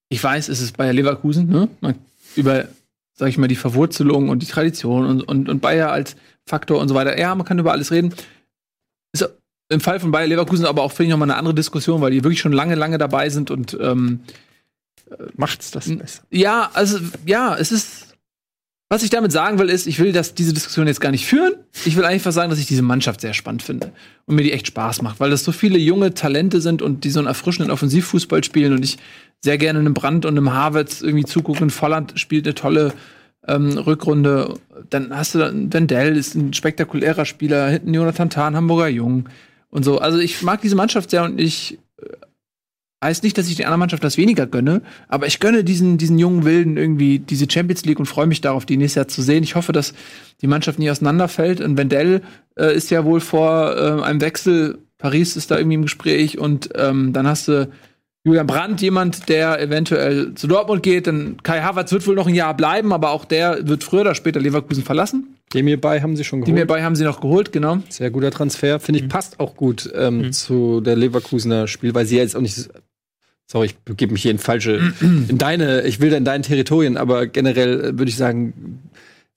Ich weiß, es ist Bayer Leverkusen, ne? Man, über, sag ich mal, die Verwurzelung und die Tradition und, und, und Bayer als Faktor und so weiter. Ja, man kann über alles reden. Ist im Fall von Bayer Leverkusen aber auch, finde ich, nochmal eine andere Diskussion, weil die wirklich schon lange, lange dabei sind und ähm, Macht's das besser. ja, also ja, es ist. Was ich damit sagen will, ist, ich will das, diese Diskussion jetzt gar nicht führen. Ich will einfach sagen, dass ich diese Mannschaft sehr spannend finde und mir die echt Spaß macht, weil das so viele junge Talente sind und die so einen erfrischenden Offensivfußball spielen und ich sehr gerne einem Brandt und einem Havertz irgendwie zugucken. Volland spielt eine tolle ähm, Rückrunde. Dann hast du dann Wendell, ist ein spektakulärer Spieler. Hinten Jonathan Tahn, Hamburger Jung und so. Also ich mag diese Mannschaft sehr und ich Heißt nicht, dass ich der anderen Mannschaft das weniger gönne, aber ich gönne diesen, diesen jungen Wilden irgendwie diese Champions League und freue mich darauf, die nächstes Jahr zu sehen. Ich hoffe, dass die Mannschaft nie auseinanderfällt. Und Wendell äh, ist ja wohl vor äh, einem Wechsel, Paris ist da irgendwie im Gespräch und ähm, dann hast du Julian Brandt, jemand, der eventuell zu Dortmund geht. Dann Kai Havertz wird wohl noch ein Jahr bleiben, aber auch der wird früher oder später Leverkusen verlassen. Dem hierbei haben sie schon Die geholt. mir bei haben sie noch geholt, genau. Sehr guter Transfer. Finde ich, passt auch gut ähm, zu der Leverkusener Spiel, weil sie ja jetzt auch nicht. Sorry, ich begebe mich hier in falsche, in deine, ich will da in deinen Territorien, aber generell äh, würde ich sagen,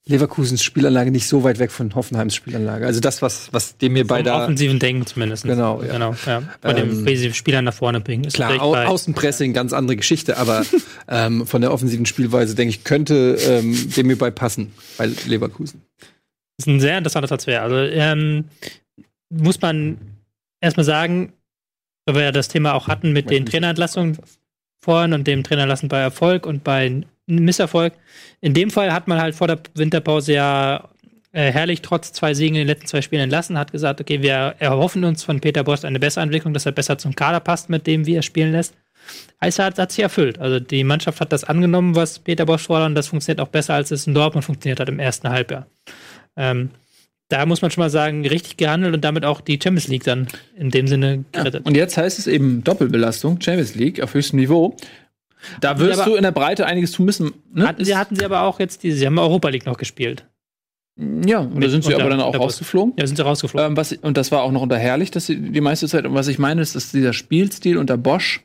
Leverkusens Spielanlage nicht so weit weg von Hoffenheims Spielanlage. Also das, was, was dem mir bei da. offensiven Denken zumindest. Genau, ja. genau ja. Bei dem, Ähm, wie sie Spieler nach vorne bringen. Ist Klar, Au Außenpressing, ganz andere Geschichte, aber [laughs] ähm, von der offensiven Spielweise, denke ich, könnte ähm, dem mir bei passen, bei Leverkusen. ist ein sehr interessanter Transfer. Also ähm, muss man erstmal sagen, weil wir ja das Thema auch hatten mit den Trainerentlassungen vorhin und dem Trainerlassen bei Erfolg und bei Misserfolg. In dem Fall hat man halt vor der Winterpause ja äh, herrlich trotz zwei Siegen in den letzten zwei Spielen entlassen, hat gesagt, okay, wir erhoffen uns von Peter Bost eine bessere Entwicklung, dass er besser zum Kader passt, mit dem wie er spielen lässt. Heißt, hat, hat sich erfüllt. Also die Mannschaft hat das angenommen, was Peter Bosch fordert, und das funktioniert auch besser, als es in Dortmund funktioniert hat im ersten Halbjahr. Ähm, da muss man schon mal sagen, richtig gehandelt und damit auch die Champions League dann in dem Sinne gerettet. Und jetzt heißt es eben Doppelbelastung, Champions League auf höchstem Niveau. Da wirst aber- du in der Breite einiges tun müssen. Ne? hatten, sie, hatten sie aber auch jetzt diese, sie haben Europa League noch gespielt. Ja, und da Mit- sind sie aber dann auch rausgeflogen. Ja, sind sie rausgeflogen. Ähm, was, und das war auch noch unter Herrlich, dass sie die meiste Zeit. Und was ich meine, ist, dass dieser Spielstil unter Bosch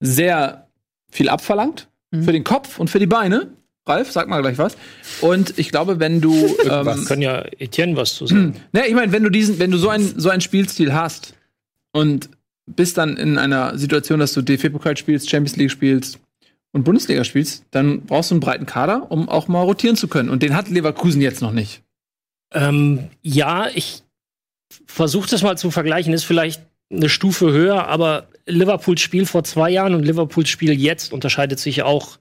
sehr viel abverlangt. Mhm. Für den Kopf und für die Beine. Ralf, sag mal gleich was. Und ich glaube, wenn du. ähm, Kann ja Etienne was zu sagen. [clears throat] Ne, ich meine, wenn du diesen, wenn du so einen so einen Spielstil hast und bist dann in einer Situation, dass du DFB-Pokal spielst, Champions League spielst und Bundesliga spielst, dann brauchst du einen breiten Kader, um auch mal rotieren zu können. Und den hat Leverkusen jetzt noch nicht. Ähm, ja, ich versuche das mal zu vergleichen, ist vielleicht eine Stufe höher, aber Liverpools Spiel vor zwei Jahren und Liverpools Spiel jetzt unterscheidet sich auch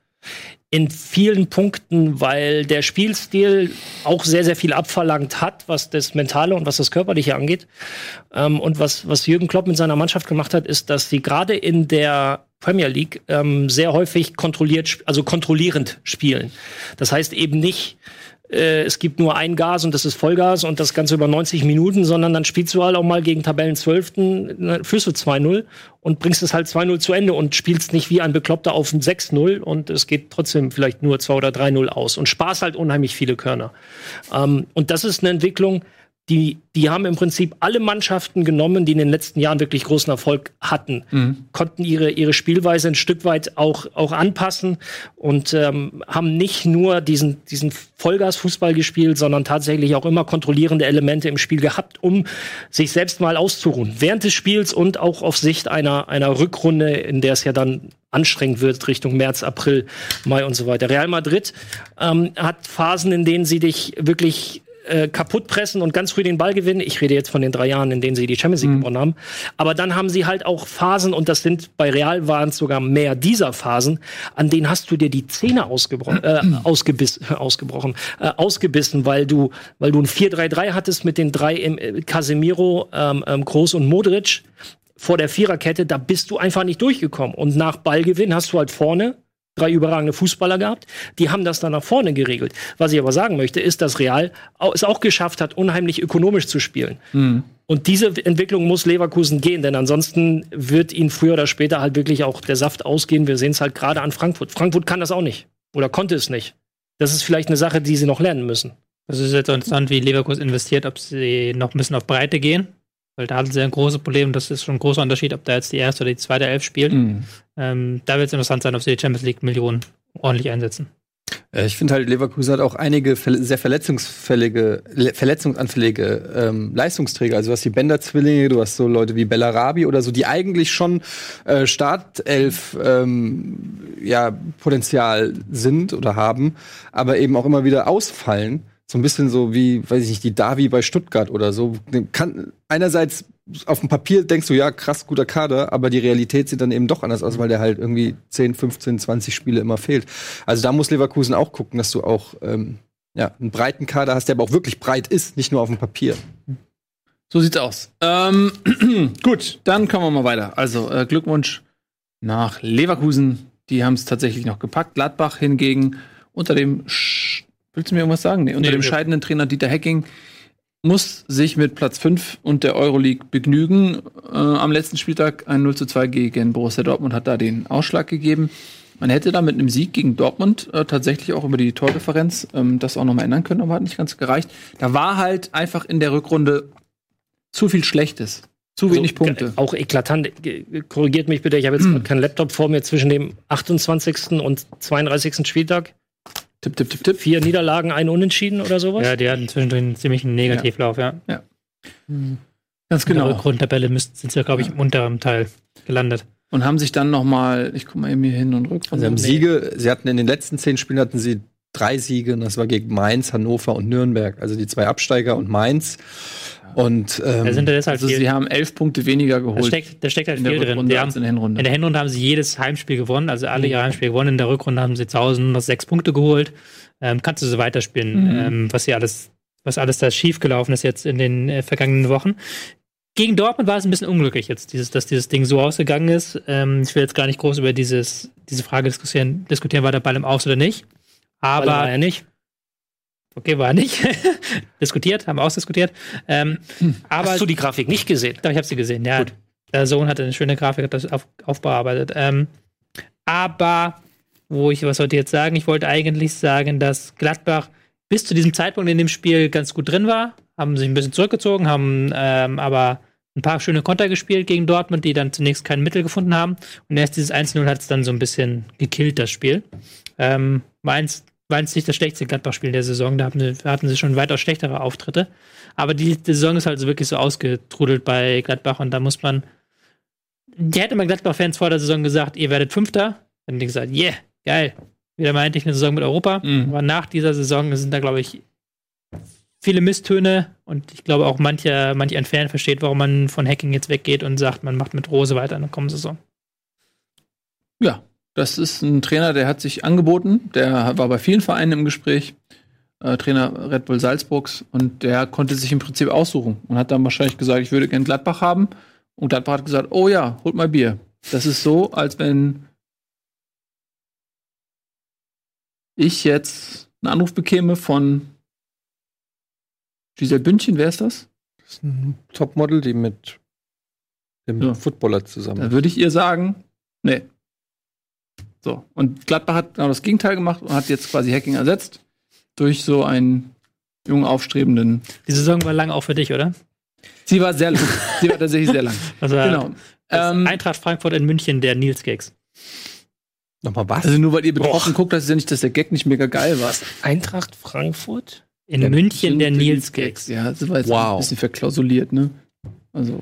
in vielen Punkten, weil der Spielstil auch sehr, sehr viel abverlangt hat, was das Mentale und was das Körperliche angeht. Ähm, und was, was Jürgen Klopp mit seiner Mannschaft gemacht hat, ist, dass sie gerade in der Premier League ähm, sehr häufig kontrolliert, also kontrollierend spielen. Das heißt eben nicht, äh, es gibt nur ein Gas und das ist Vollgas und das Ganze über 90 Minuten, sondern dann spielst du halt auch mal gegen Tabellenzwölften, ne, führst du 2-0 und bringst es halt 2-0 zu Ende und spielst nicht wie ein Bekloppter auf ein 6-0 und es geht trotzdem vielleicht nur 2 oder 3-0 aus und sparst halt unheimlich viele Körner. Ähm, und das ist eine Entwicklung, die, die haben im Prinzip alle Mannschaften genommen, die in den letzten Jahren wirklich großen Erfolg hatten, Mhm. konnten ihre, ihre Spielweise ein Stück weit auch, auch anpassen und ähm, haben nicht nur diesen, diesen Vollgas-Fußball gespielt, sondern tatsächlich auch immer kontrollierende Elemente im Spiel gehabt, um sich selbst mal auszuruhen. Während des Spiels und auch auf Sicht einer, einer Rückrunde, in der es ja dann anstrengend wird Richtung März, April, Mai und so weiter. Real Madrid ähm, hat Phasen, in denen sie dich wirklich äh, kaputt pressen und ganz früh den Ball gewinnen. Ich rede jetzt von den drei Jahren, in denen sie die Champions League gewonnen haben. Aber dann haben sie halt auch Phasen, und das sind bei Real waren es sogar mehr dieser Phasen, an denen hast du dir die Zähne ausgebrochen, äh, ausgebiss, ausgebrochen, äh, ausgebissen, weil du, weil du ein 4-3-3 hattest mit den drei im, äh, Casemiro, ähm, ähm, Groß und Modric vor der Viererkette, da bist du einfach nicht durchgekommen. Und nach Ballgewinn hast du halt vorne drei überragende Fußballer gehabt. Die haben das dann nach vorne geregelt. Was ich aber sagen möchte, ist, dass Real es auch geschafft hat, unheimlich ökonomisch zu spielen. Und diese Entwicklung muss Leverkusen gehen, denn ansonsten wird ihnen früher oder später halt wirklich auch der Saft ausgehen. Wir sehen es halt gerade an Frankfurt. Frankfurt kann das auch nicht. Oder konnte es nicht. Das ist vielleicht eine Sache, die sie noch lernen müssen. Das ist jetzt interessant, wie Leverkusen investiert, ob sie noch ein bisschen auf Breite gehen. Weil da hatten sie ein großes Problem. Das ist schon ein großer Unterschied, ob da jetzt die erste oder die zweite Elf spielt. Mhm. Ähm, da wird es interessant sein, ob sie die Champions League Millionen ordentlich einsetzen. Äh, Ich finde halt, Leverkusen hat auch einige sehr verletzungsfällige, le- verletzungsanfällige ähm, Leistungsträger. Also du hast die Bender-Zwillinge, du hast so Leute wie Bellarabi oder so, die eigentlich schon äh, Startelf ähm, ja, Potenzial sind oder haben, aber eben auch immer wieder ausfallen. So ein bisschen so wie, weiß ich nicht, die Davi bei Stuttgart oder so. Kann, einerseits auf dem Papier denkst du, ja, krass, guter Kader, aber die Realität sieht dann eben doch anders aus, weil der halt irgendwie 10, 15, 20 Spiele immer fehlt. Also da muss Leverkusen auch gucken, dass du auch ähm, ja, einen breiten Kader hast, der aber auch wirklich breit ist, nicht nur auf dem Papier. So sieht's aus. Ähm, [clears throat] gut, dann kommen wir mal weiter. Also äh, Glückwunsch nach Leverkusen. Die haben es tatsächlich noch gepackt. Gladbach hingegen unter dem Sch Willst du mir irgendwas sagen? Nee, unter Nee, dem scheidenden Trainer Dieter Hecking muss sich mit Platz 5 und der Euroleague begnügen. Äh, am letzten Spieltag ein 0 zu 2 gegen Borussia Dortmund hat da den Ausschlag gegeben. Man hätte da mit einem Sieg gegen Dortmund äh, tatsächlich auch über die Tordifferenz ähm, das auch nochmal ändern können, aber hat nicht ganz gereicht. Da war halt einfach in der Rückrunde zu viel Schlechtes. Zu wenig Also, Punkte. g- Auch eklatant. Korrigiert mich bitte, ich habe jetzt Hm. keinen Laptop vor mir zwischen dem 28. und 32. Spieltag. Tipp, tipp, tipp, tipp. Vier Niederlagen, ein Unentschieden oder sowas? Ja, die hatten zwischendrin einen ziemlichen Negativlauf, ja. Ganz In der genau. Rückrundentabelle müssten- sind sie, glaube ich, im unteren Teil gelandet. Und haben sich dann noch mal, ich guck mal eben hier hin und rück. Also haben. Siege, sie hatten in den letzten zehn Spielen hatten sie drei Siege, und das war gegen Mainz, Hannover und Nürnberg. Also die zwei Absteiger und Mainz. Und ähm, Da sind da deshalb Also viel, sie haben elf Punkte weniger da geholt steckt, da steckt halt in der viel drin. Haben, in der Hinrunde. in der Hinrunde haben sie jedes Heimspiel gewonnen, also alle ihre Heimspiele gewonnen. In der Rückrunde haben sie zu Hause nur noch sechs Punkte geholt. Ähm, kannst du so weiterspielen, Mhm. ähm, was hier alles, was alles da schiefgelaufen ist jetzt in den äh, vergangenen Wochen. Gegen Dortmund war es ein bisschen unglücklich jetzt, dieses, dass dieses Ding so ausgegangen ist. Ähm, ich will jetzt gar nicht groß über dieses, diese Frage diskutieren, diskutieren, war der Ball im Aus oder nicht. Aber Aber er nicht. Okay, war nicht. [laughs] diskutiert, haben ausdiskutiert. Ähm, aber Hast du die Grafik nicht gesehen? Doch, ich habe sie gesehen, ja. Der Sohn hatte eine schöne Grafik, hat das auf, aufbearbeitet. Ähm, aber, wo ich, was wollte ich jetzt sagen? Ich wollte eigentlich sagen, dass Gladbach bis zu diesem Zeitpunkt in dem Spiel ganz gut drin war, haben sich ein bisschen zurückgezogen, haben ähm, aber ein paar schöne Konter gespielt gegen Dortmund, die dann zunächst kein Mittel gefunden haben. Und erst dieses 1-0 hat es dann so ein bisschen gekillt, das Spiel. Ähm, Mainz war jetzt nicht das schlechteste Gladbach-Spiel der Saison, da hatten sie, hatten sie schon weitaus schlechtere Auftritte. Aber die, die Saison ist halt so wirklich so ausgetrudelt bei Gladbach und da muss man. Die hätte man Gladbach-Fans vor der Saison gesagt, ihr werdet Fünfter. Dann hätten die gesagt, yeah, geil. Wieder mal endlich eine Saison mit Europa. Mhm. Aber nach dieser Saison sind da, glaube ich, viele Misstöne und ich glaube auch mancher, manch ein Fan versteht, warum man von Hacking jetzt weggeht und sagt, man macht mit Rose weiter in der kommenden Saison. Ja, das ist ein Trainer, der hat sich angeboten. Der war bei vielen Vereinen im Gespräch. Äh, Trainer Red Bull Salzburgs. Und der konnte sich im Prinzip aussuchen und hat dann wahrscheinlich gesagt, ich würde gern Gladbach haben. Und Gladbach hat gesagt, oh ja, holt mal Bier. Das ist so, als wenn ich jetzt einen Anruf bekäme von Giselle Bündchen, wer ist das? das ist ein Topmodel, die mit dem Ja. Footballer zusammen. Dann würde ich ihr sagen, nee. So. Und Gladbach hat genau das Gegenteil gemacht und hat jetzt quasi Hacking ersetzt durch so ein jungen, aufstrebenden. Die Saison war lang auch für dich, oder? Sie war sehr lang. Sie war tatsächlich sehr lang. War [laughs] Genau. Ähm, Eintracht Frankfurt in München, der Nils Gags. Nochmal was? also nur weil ihr betroffen guckt, das ist ja nicht, dass der Gag nicht mega geil war. Eintracht Frankfurt? In München der Nils Gags. Ja, das war jetzt Wow. ein bisschen verklausuliert, ne? Also,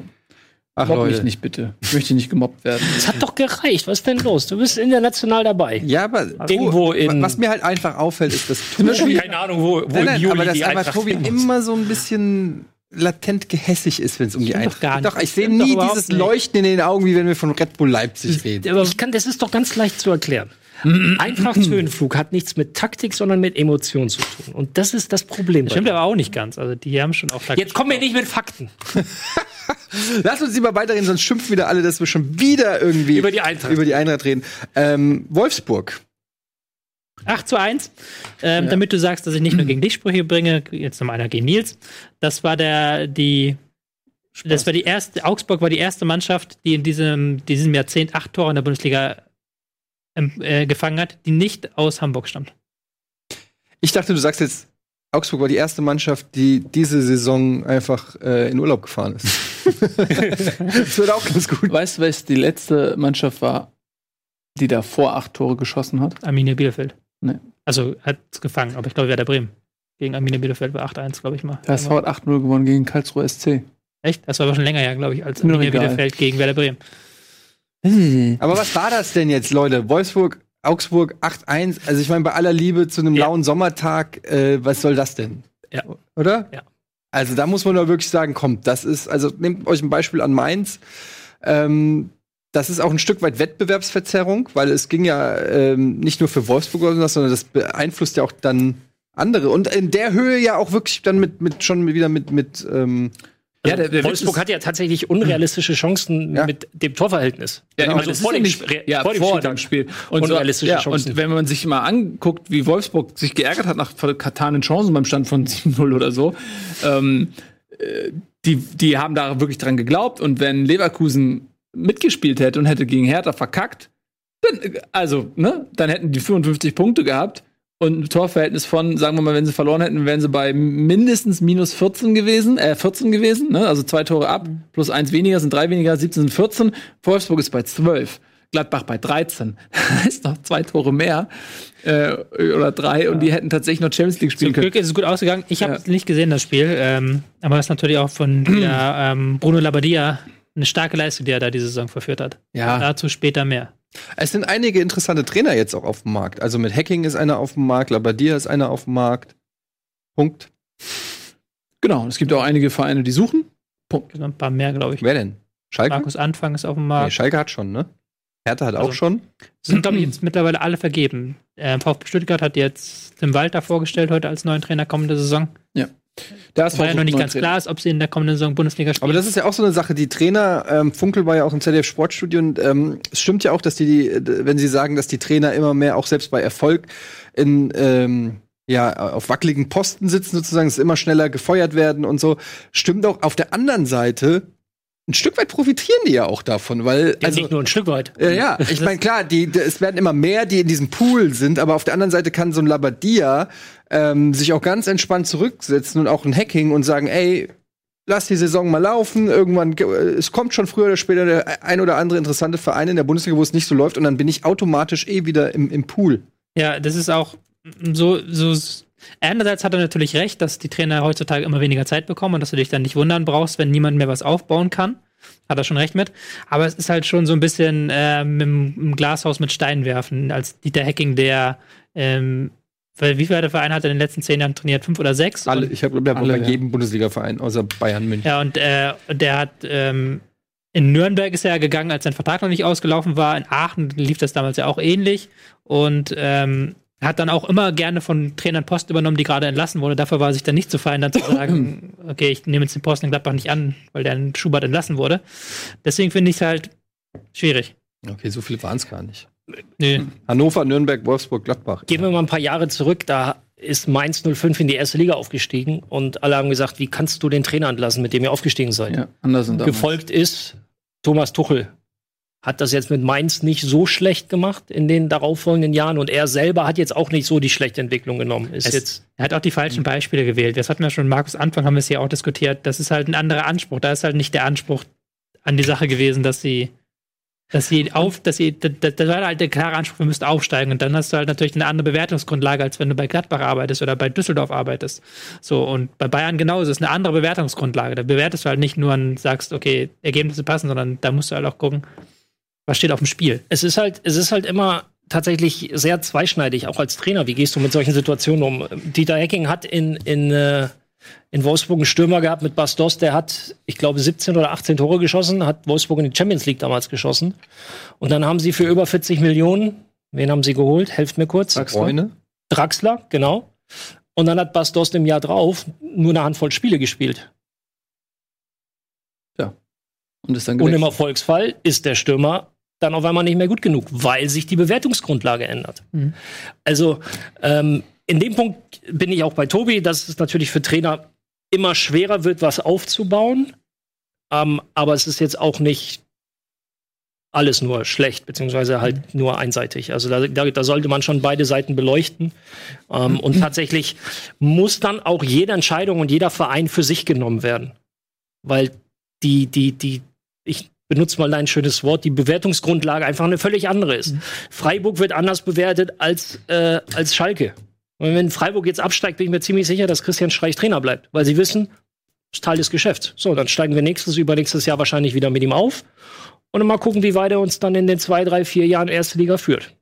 Ach, mobb mich Leute. nicht bitte. Ich möchte nicht gemobbt werden. Das hat doch gereicht. Was ist denn los? Du bist international dabei. Ja, aber Irgendwo in- was mir halt einfach auffällt, ist, dass Tobi, Keine Ahnung, wo, wo nein, nein, im Juli aber dass die einfach Eintracht Tobi immer so ein bisschen latent gehässig ist, wenn es um die doch Eintracht gar geht. nicht. Doch, ich sehe doch nie dieses nicht. Leuchten in den Augen, wie wenn wir von Red Bull Leipzig reden. Aber ich kann, das ist doch ganz leicht zu erklären. Eintracht Höhenflug hat nichts mit Taktik, sondern mit Emotion zu tun. Und das ist das Problem. Das stimmt aber auch nicht ganz. Also die haben schon auch mir. Jetzt kommen wir nicht mit Fakten. [laughs] Lass uns lieber weiterreden, sonst schimpfen wieder alle, dass wir schon wieder irgendwie Über die Eintracht. über die Eintracht reden. Ähm, Wolfsburg. 8 zu 1. Ähm, Damit du sagst, dass ich nicht nur gegen dich Sprüche bringe, jetzt noch einer gegen Nils. Das war der, die, das war die erste, Augsburg war die erste Mannschaft, die in diesem, diesem Jahrzehnt acht Tore in der Bundesliga äh, gefangen hat, die nicht aus Hamburg stammt. Ich dachte, du sagst jetzt, Augsburg war die erste Mannschaft, die diese Saison einfach äh, in Urlaub gefahren ist. [laughs] das wird auch ganz gut. Weißt du, was die letzte Mannschaft war, die davor acht Tore geschossen hat? Arminia Bielefeld. Nee. Also hat es gefangen, aber ich glaube, Werder Bremen. Gegen Arminia Bielefeld war 8-1, glaube ich mal. Der SV hat 8-0 gewonnen gegen Karlsruhe SC. Echt? Das war aber schon länger her, glaube ich, als Nur Arminia. Bielefeld gegen Werder Bremen. Aber was war das denn jetzt, Leute? Wolfsburg, Augsburg 8-1. Also ich meine, bei aller Liebe zu einem Ja. lauen Sommertag, äh, was soll das denn? Ja. Oder? Ja. Also da muss man doch wirklich sagen, kommt, das ist, also nehmt euch ein Beispiel an Mainz. Ähm, das ist auch ein Stück weit Wettbewerbsverzerrung, weil es ging ja ähm, nicht nur für Wolfsburg oder sowas, sondern das beeinflusst ja auch dann andere. Und in der Höhe ja auch wirklich dann mit, mit schon wieder mit, mit ähm, Ja, der, der Wolfsburg hat ja tatsächlich unrealistische Chancen Ja. mit dem Torverhältnis. Ja, Also genau, das vor dem nicht, Sp- ja, vor dem vor dem Spiel. Und, so, Unrealistische ja, Chancen. und wenn man sich mal anguckt, wie Wolfsburg sich geärgert hat nach vertanen Chancen beim Stand von [laughs] 7-0 oder so, ähm, äh, die, die haben da wirklich dran geglaubt. Und wenn Leverkusen mitgespielt hätte und hätte gegen Hertha verkackt, dann, äh, also, ne, dann hätten die 55 Punkte gehabt. Und ein Torverhältnis von, sagen wir mal, wenn sie verloren hätten, wären sie bei mindestens minus 14 gewesen, äh, 14 gewesen, ne? Also zwei Tore ab, plus eins weniger sind drei weniger, 17 sind 14. Wolfsburg ist bei 12. Gladbach bei 13. Da [laughs] ist noch zwei Tore mehr. Äh, oder drei. Und die hätten tatsächlich noch Champions League spielen Zum können. Glück ist es gut ausgegangen. Ich habe Ja. es nicht gesehen, das Spiel. Ähm, aber es ist natürlich auch von [clears throat] der, ähm, Bruno Labbadia eine starke Leistung, die er da diese Saison verführt hat. Ja. Dazu später mehr. Es sind einige interessante Trainer jetzt auch auf dem Markt. Also mit Hacking ist einer auf dem Markt, Labadia ist einer auf dem Markt. Punkt. Genau. Es gibt auch einige Vereine, die suchen. Punkt. Ein paar mehr, glaube ich. Wer denn? Schalke? Markus Anfang ist auf dem Nee, Markt. Schalke hat schon, ne? Hertha hat Also- auch schon. sind, glaube ich, jetzt mittlerweile alle vergeben. Ähm, VfB Stuttgart hat jetzt Tim Walter vorgestellt heute als neuen Trainer kommende Saison. Da ist Weil ja noch nicht ganz Trainer. klar ist, ob sie in der kommenden Saison Bundesliga spielen. Aber das ist ja auch so eine Sache. Die Trainer, ähm, Funkel war ja auch im ZDF Sportstudio und ähm, es stimmt ja auch, dass die, wenn sie sagen, dass die Trainer immer mehr auch selbst bei Erfolg in ähm, ja, auf wackeligen Posten sitzen sozusagen, dass immer schneller gefeuert werden und so. Stimmt auch auf der anderen Seite, ein Stück weit profitieren die ja auch davon, weil Ja, also nicht nur ein Stück weit. Ja, ja, ich meine, klar, die, die, es werden immer mehr, die in diesem Pool sind, aber auf der anderen Seite kann so ein Labadia ähm, sich auch ganz entspannt zurücksetzen und auch ein Hacking und sagen, ey, lass die Saison mal laufen, irgendwann, es kommt schon früher oder später der ein oder andere interessante Verein in der Bundesliga, wo es nicht so läuft und dann bin ich automatisch eh wieder im, im Pool. Ja, das ist auch so, so. Einerseits hat er natürlich recht, dass die Trainer heutzutage immer weniger Zeit bekommen und dass du dich dann nicht wundern brauchst, wenn niemand mehr was aufbauen kann. Hat er schon recht mit. Aber es ist halt schon so ein bisschen ähm, im, im Glashaus mit Steinen werfen, als Dieter Hecking, der ähm, weil wie viele Vereine hat er in den letzten zehn Jahren trainiert? Fünf oder sechs? Alle, ich habe bei Alle, ja. jedem Bundesliga-Verein außer Bayern München. Ja, und äh, der hat ähm, in Nürnberg ist er gegangen, als sein Vertrag noch nicht ausgelaufen war. In Aachen lief das damals ja auch ähnlich. Und ähm, hat dann auch immer gerne von Trainern Post übernommen, die gerade entlassen wurde. Dafür war er sich dann nicht zu fein, dann zu [clears throat] sagen, okay, ich nehme jetzt den Posten in Gladbach nicht an, weil der in Schubert entlassen wurde. Deswegen finde ich es halt schwierig. Okay, so viele waren es gar nicht. Nö. Hannover, Nürnberg, Wolfsburg, Gladbach. Gehen wir mal ein paar Jahre zurück, da ist Mainz 05 in die erste Liga aufgestiegen und alle haben gesagt, wie kannst du den Trainer entlassen, mit dem ihr aufgestiegen seid? Ja, anders und damals. Gefolgt ist Thomas Tuchel. Hat das jetzt mit Mainz nicht so schlecht gemacht in den darauffolgenden Jahren und er selber hat jetzt auch nicht so die schlechte Entwicklung genommen. Ist Es- jetzt Er hat auch die falschen Beispiele gewählt. Das hatten wir schon, Markus Anfang haben wir es ja auch diskutiert. Das ist halt ein anderer Anspruch. Da ist halt nicht der Anspruch an die Sache gewesen, dass sie, dass sie auf, dass sie, da, da da war halt der klare Anspruch, wir müssten aufsteigen. Und dann hast du halt natürlich eine andere Bewertungsgrundlage, als wenn du bei Gladbach arbeitest oder bei Düsseldorf arbeitest. So, und bei Bayern genauso. Es ist eine andere Bewertungsgrundlage. Da bewertest du halt nicht nur und sagst, okay, Ergebnisse passen, sondern da musst du halt auch gucken, was steht auf dem Spiel. es ist halt, es ist halt immer tatsächlich sehr zweischneidig, auch als Trainer. Wie gehst du mit solchen Situationen um? Dieter Hecking hat in, in, äh, in Wolfsburg einen Stürmer gehabt mit Bastos, der hat, ich glaube, 17 oder 18 Tore geschossen, hat Wolfsburg in die Champions League damals geschossen. Und dann haben sie für über 40 Millionen, wen haben sie geholt? Helft mir kurz. Freunde? Draxler, genau. Und dann hat Bastos im Jahr drauf nur eine Handvoll Spiele gespielt. Und ist dann Und im. Erfolgsfall ist der Stürmer dann auf einmal nicht mehr gut genug, weil sich die Bewertungsgrundlage ändert. Mhm. Also ähm, in dem Punkt bin ich auch bei Tobi, dass es natürlich für Trainer immer schwerer wird, was aufzubauen. Ähm, aber es ist jetzt auch nicht alles nur schlecht, beziehungsweise halt nur einseitig. Also da, da, sollte man schon beide Seiten beleuchten. Ähm, und tatsächlich muss dann auch jede Entscheidung und jeder Verein für sich genommen werden. Weil die, die, die, ich benutze mal ein schönes Wort, die Bewertungsgrundlage einfach eine völlig andere ist. Freiburg wird anders bewertet als, äh, als Schalke. Und wenn Freiburg jetzt absteigt, bin ich mir ziemlich sicher, dass Christian Streich Trainer bleibt, weil sie wissen, das ist Teil des Geschäfts. So, dann steigen wir nächstes, übernächstes Jahr wahrscheinlich wieder mit ihm auf und dann mal gucken, wie weit er uns dann in den zwei, drei, vier Jahren erste Liga führt.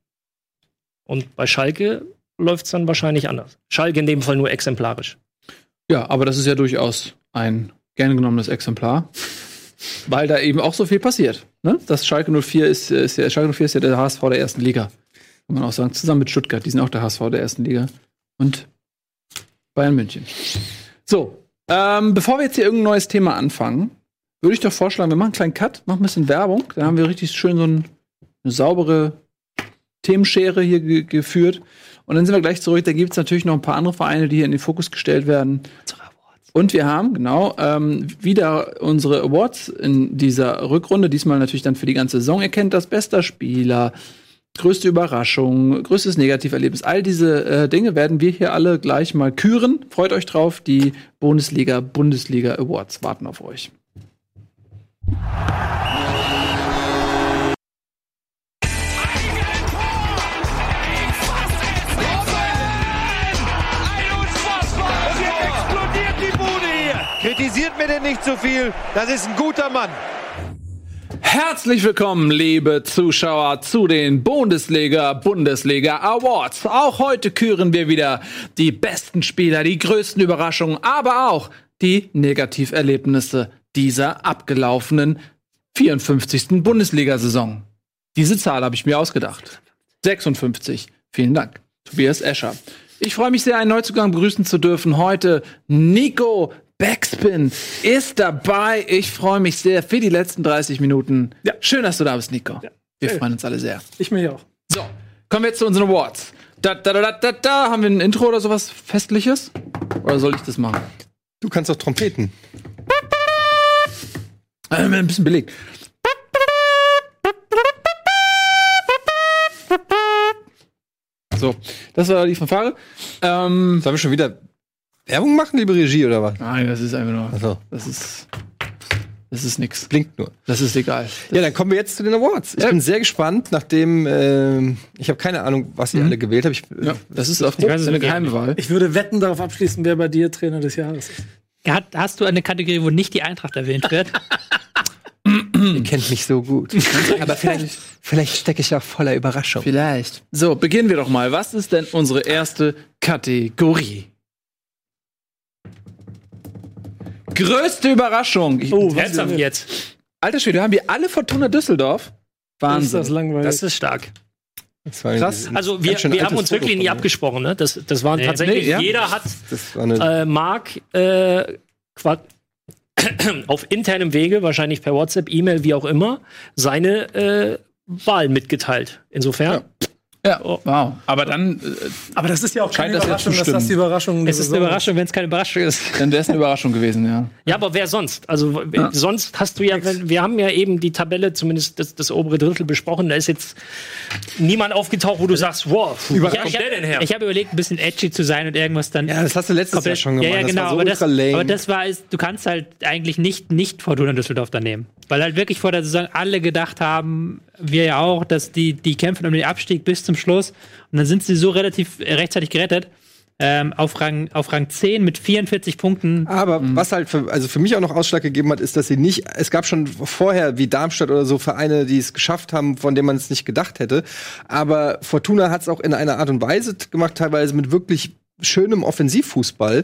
Und bei Schalke läuft es dann wahrscheinlich anders. Schalke in dem Fall nur exemplarisch. Ja, aber das ist ja durchaus ein gern genommenes Exemplar. Weil da eben auch so viel passiert. Ne? Das Schalke 04 ist, ist ja, Schalke 04 ist ja der HSV der ersten Liga. Kann man auch sagen. Zusammen mit Stuttgart, die sind auch der HSV der ersten Liga. Und Bayern München. So, ähm, bevor wir jetzt hier irgendein neues Thema anfangen, würde ich doch vorschlagen, wir machen einen kleinen Cut, machen ein bisschen Werbung. Dann haben wir richtig schön so ein, eine saubere Themenschere hier ge geführt. Und dann sind wir gleich zurück. Da gibt es natürlich noch ein paar andere Vereine, die hier in den Fokus gestellt werden. Und wir haben, genau, ähm, wieder unsere Awards in dieser Rückrunde. Diesmal natürlich dann für die ganze Saison. Ihr kennt das bester Spieler, größte Überraschung, größtes Negativerlebnis. All diese äh, Dinge werden wir hier alle gleich mal küren. Freut euch drauf. Die Bundesliga, Bundesliga Awards warten auf euch. Kritisiert mir denn nicht zu viel. Das ist ein guter Mann. Herzlich willkommen, liebe Zuschauer, zu den Bundesliga Bundesliga Awards. Auch heute küren wir wieder die besten Spieler, die größten Überraschungen, aber auch die Negativerlebnisse dieser abgelaufenen 54. Bundesliga-Saison. Diese Zahl habe ich mir ausgedacht. 56. Vielen Dank, Tobias Escher. Ich freue mich sehr, einen Neuzugang begrüßen zu dürfen. Heute Nico Backspin ist dabei. Ich freue mich sehr für die letzten 30 Minuten. Ja. Schön, dass du da bist, Nico. Wir freuen uns alle sehr. Ich mich auch. So, kommen wir jetzt zu unseren Awards. Da, da, da, da, da, da. Haben wir ein Intro oder sowas Festliches? Oder soll ich das machen? Du kannst doch Trompeten. Äh, ein bisschen belegt. So, das war die Fanfare. Ähm, Sollen wir schon wieder Werbung machen, liebe Regie, oder was? Nein, das ist einfach nur. Achso. Das ist. Das ist nix. Blinkt nur. Das ist egal. Ja, dann kommen wir jetzt zu den Awards. Ich Ja. bin sehr gespannt, nachdem ähm, ich habe keine Ahnung, was ihr alle gewählt habt. Ich, Ja, das ist auf weiß es eine geheime Wahl. Ich würde wetten darauf abschließen, wer bei dir Trainer des Jahres ist. Hat, hast du eine Kategorie, wo nicht die Eintracht erwähnt wird? [laughs] ihr kennt mich so gut. [laughs] Aber vielleicht, vielleicht stecke ich auch voller Überraschung. Vielleicht. So, beginnen wir doch mal. Was ist denn unsere erste Kategorie? Größte Überraschung. Ich, Oh, denn jetzt. Alter Schwede, haben wir alle Fortuna Düsseldorf? Ist Wahnsinn. das langweilig. Das ist stark. Das war Krass. Also wir, wir haben uns wirklich Foto nie von mir. abgesprochen. Ne? Das, das waren tatsächlich, nee, ja. jeder hat äh, Mark äh, [coughs] auf internem Wege, wahrscheinlich per WhatsApp, E-Mail, wie auch immer, seine äh, Wahl mitgeteilt. Insofern, Ja, wow. Aber dann. Äh, Aber das ist ja auch keine das ja Überraschung, zu dass das die. Überraschung der Es ist eine Überraschung, wenn es keine Überraschung ist. [laughs] Dann wäre es eine Überraschung gewesen, ja. Ja, aber wer sonst? Also w- sonst hast du ja, wir haben ja eben die Tabelle, zumindest das, das obere Drittel besprochen, da ist jetzt niemand aufgetaucht, wo du sagst, wow, wo Ich, kommt der denn her? ich habe überlegt, ein bisschen edgy zu sein und irgendwas dann. Ja, das hast du letztes Jahr schon gemacht. Ja, ja, Das genau. war so aber, das, aber das war, ist, du kannst halt eigentlich nicht, nicht Fortuna Düsseldorf da nehmen. Weil halt wirklich vor der Saison alle gedacht haben, wir ja auch, dass die, die kämpfen um den Abstieg bis zum Schluss. Und dann sind sie so relativ äh, rechtzeitig gerettet. Ähm, auf, Rang, auf Rang 10 mit 44 Punkten. Aber was halt für, also für mich auch noch Ausschlag gegeben hat, ist, dass sie nicht, es gab schon vorher wie Darmstadt oder so Vereine, die es geschafft haben, von denen man es nicht gedacht hätte. Aber Fortuna hat es auch in einer Art und Weise gemacht, teilweise mit wirklich schönem Offensivfußball.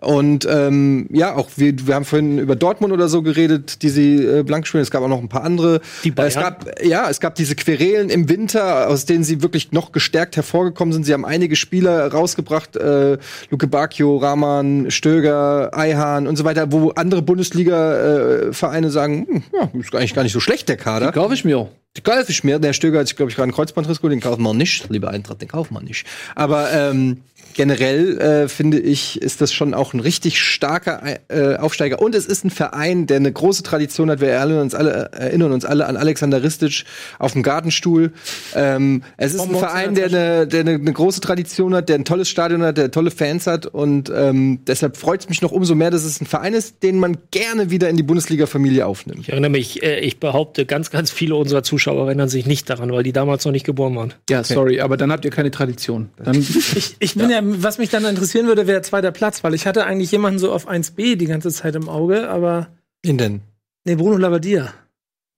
Und ähm, ja, auch wir, wir haben vorhin über Dortmund oder so geredet, die sie äh, blank spielen. Es gab auch noch ein paar andere. Die Äh, es Bayern. gab ja, es gab diese Querelen im Winter, aus denen sie wirklich noch gestärkt hervorgekommen sind. Sie haben einige Spieler rausgebracht, äh, Luke Bacchio, Rahman, Stöger, Eihahn und so weiter, wo andere Bundesliga-Vereine sagen, hm, ja, ist eigentlich gar nicht so schlecht, der Kader. Kaufe ich mir. Die kaufe ich mir. Der Stöger hat, glaube ich, gerade einen Kreuzbandriss geholt, den kaufen wir nicht. Lieber Eintracht, den kaufen wir nicht. Aber ähm, generell äh, finde ich, ist das schon auch ein richtig starker äh, Aufsteiger. Und es ist ein Verein, der eine große Tradition hat. Wir erinnern uns alle, erinnern uns alle an Alexander Ristic auf dem Gartenstuhl. Ähm, es ist ein Verein, der eine, der eine, große Tradition hat, der ein tolles Stadion hat, der tolle Fans hat. Und ähm, deshalb freut es mich noch umso mehr, dass es ein Verein ist, den man gerne wieder in die Bundesliga-Familie aufnimmt. Ich erinnere mich, äh, ich behaupte, ganz, ganz viele unserer Zuschauer erinnern sich nicht daran, weil die damals noch nicht geboren waren. Ja, sorry, aber dann habt ihr keine Tradition. Dann, [laughs] Ich, ich bin ja. was mich dann interessieren würde, wäre zweiter Platz, weil ich hatte eigentlich jemanden so auf 1b die ganze Zeit im Auge, aber. Wen denn? Nee, Bruno Labbadia.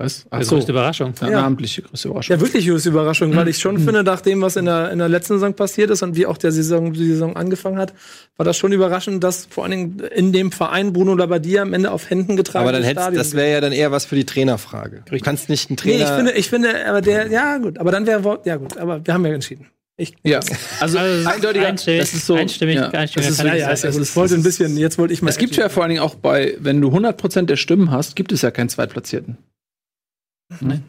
was? Ach Die so. größte Überraschung. Ja, Ja. namentliche größte Überraschung. Ja, wirklich große Überraschung, weil ich schon finde, nach dem, was in der, in der letzten Saison passiert ist und wie auch der Saison, die Saison angefangen hat, war das schon überraschend, dass vor allen Dingen in dem Verein Bruno Labbadia am Ende auf Händen getragen Aber dann hättest, das wäre ja dann eher was für die Trainerfrage. Du kannst nicht einen Nee, Trainer. ich finde, ich finde, aber der, ja gut, aber dann wäre, ja gut, aber wir haben ja entschieden. Ich, Ja, also, Also, eindeutiger, einstimmig- das ist so. einstimmig- ja, einstimmig das ist ja, das ist- Ich wollte ein bisschen, jetzt wollte ich mal. Es gibt ja vor allen Dingen auch bei, wenn du 100% der Stimmen hast, gibt es ja keinen Zweitplatzierten. Ne?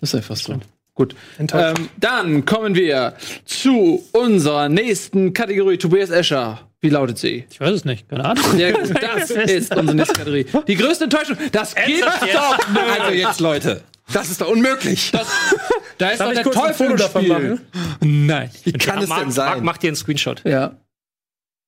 Das ist einfach so. Gut. Ähm, dann kommen wir zu unserer nächsten Kategorie, Tobias Escher. Wie lautet sie? Ich weiß es nicht, keine Ahnung. [laughs] Ja, [laughs] das ist unsere nächste Kategorie. Die größte Enttäuschung. Das gibt's doch nicht. [laughs] also jetzt, Leute. Das ist doch unmöglich. Da ist Darf doch der Teufel im davon Spiel. machen? Nein. Wie kann es Marc, denn Marc, sein? mach dir einen Screenshot. Ja.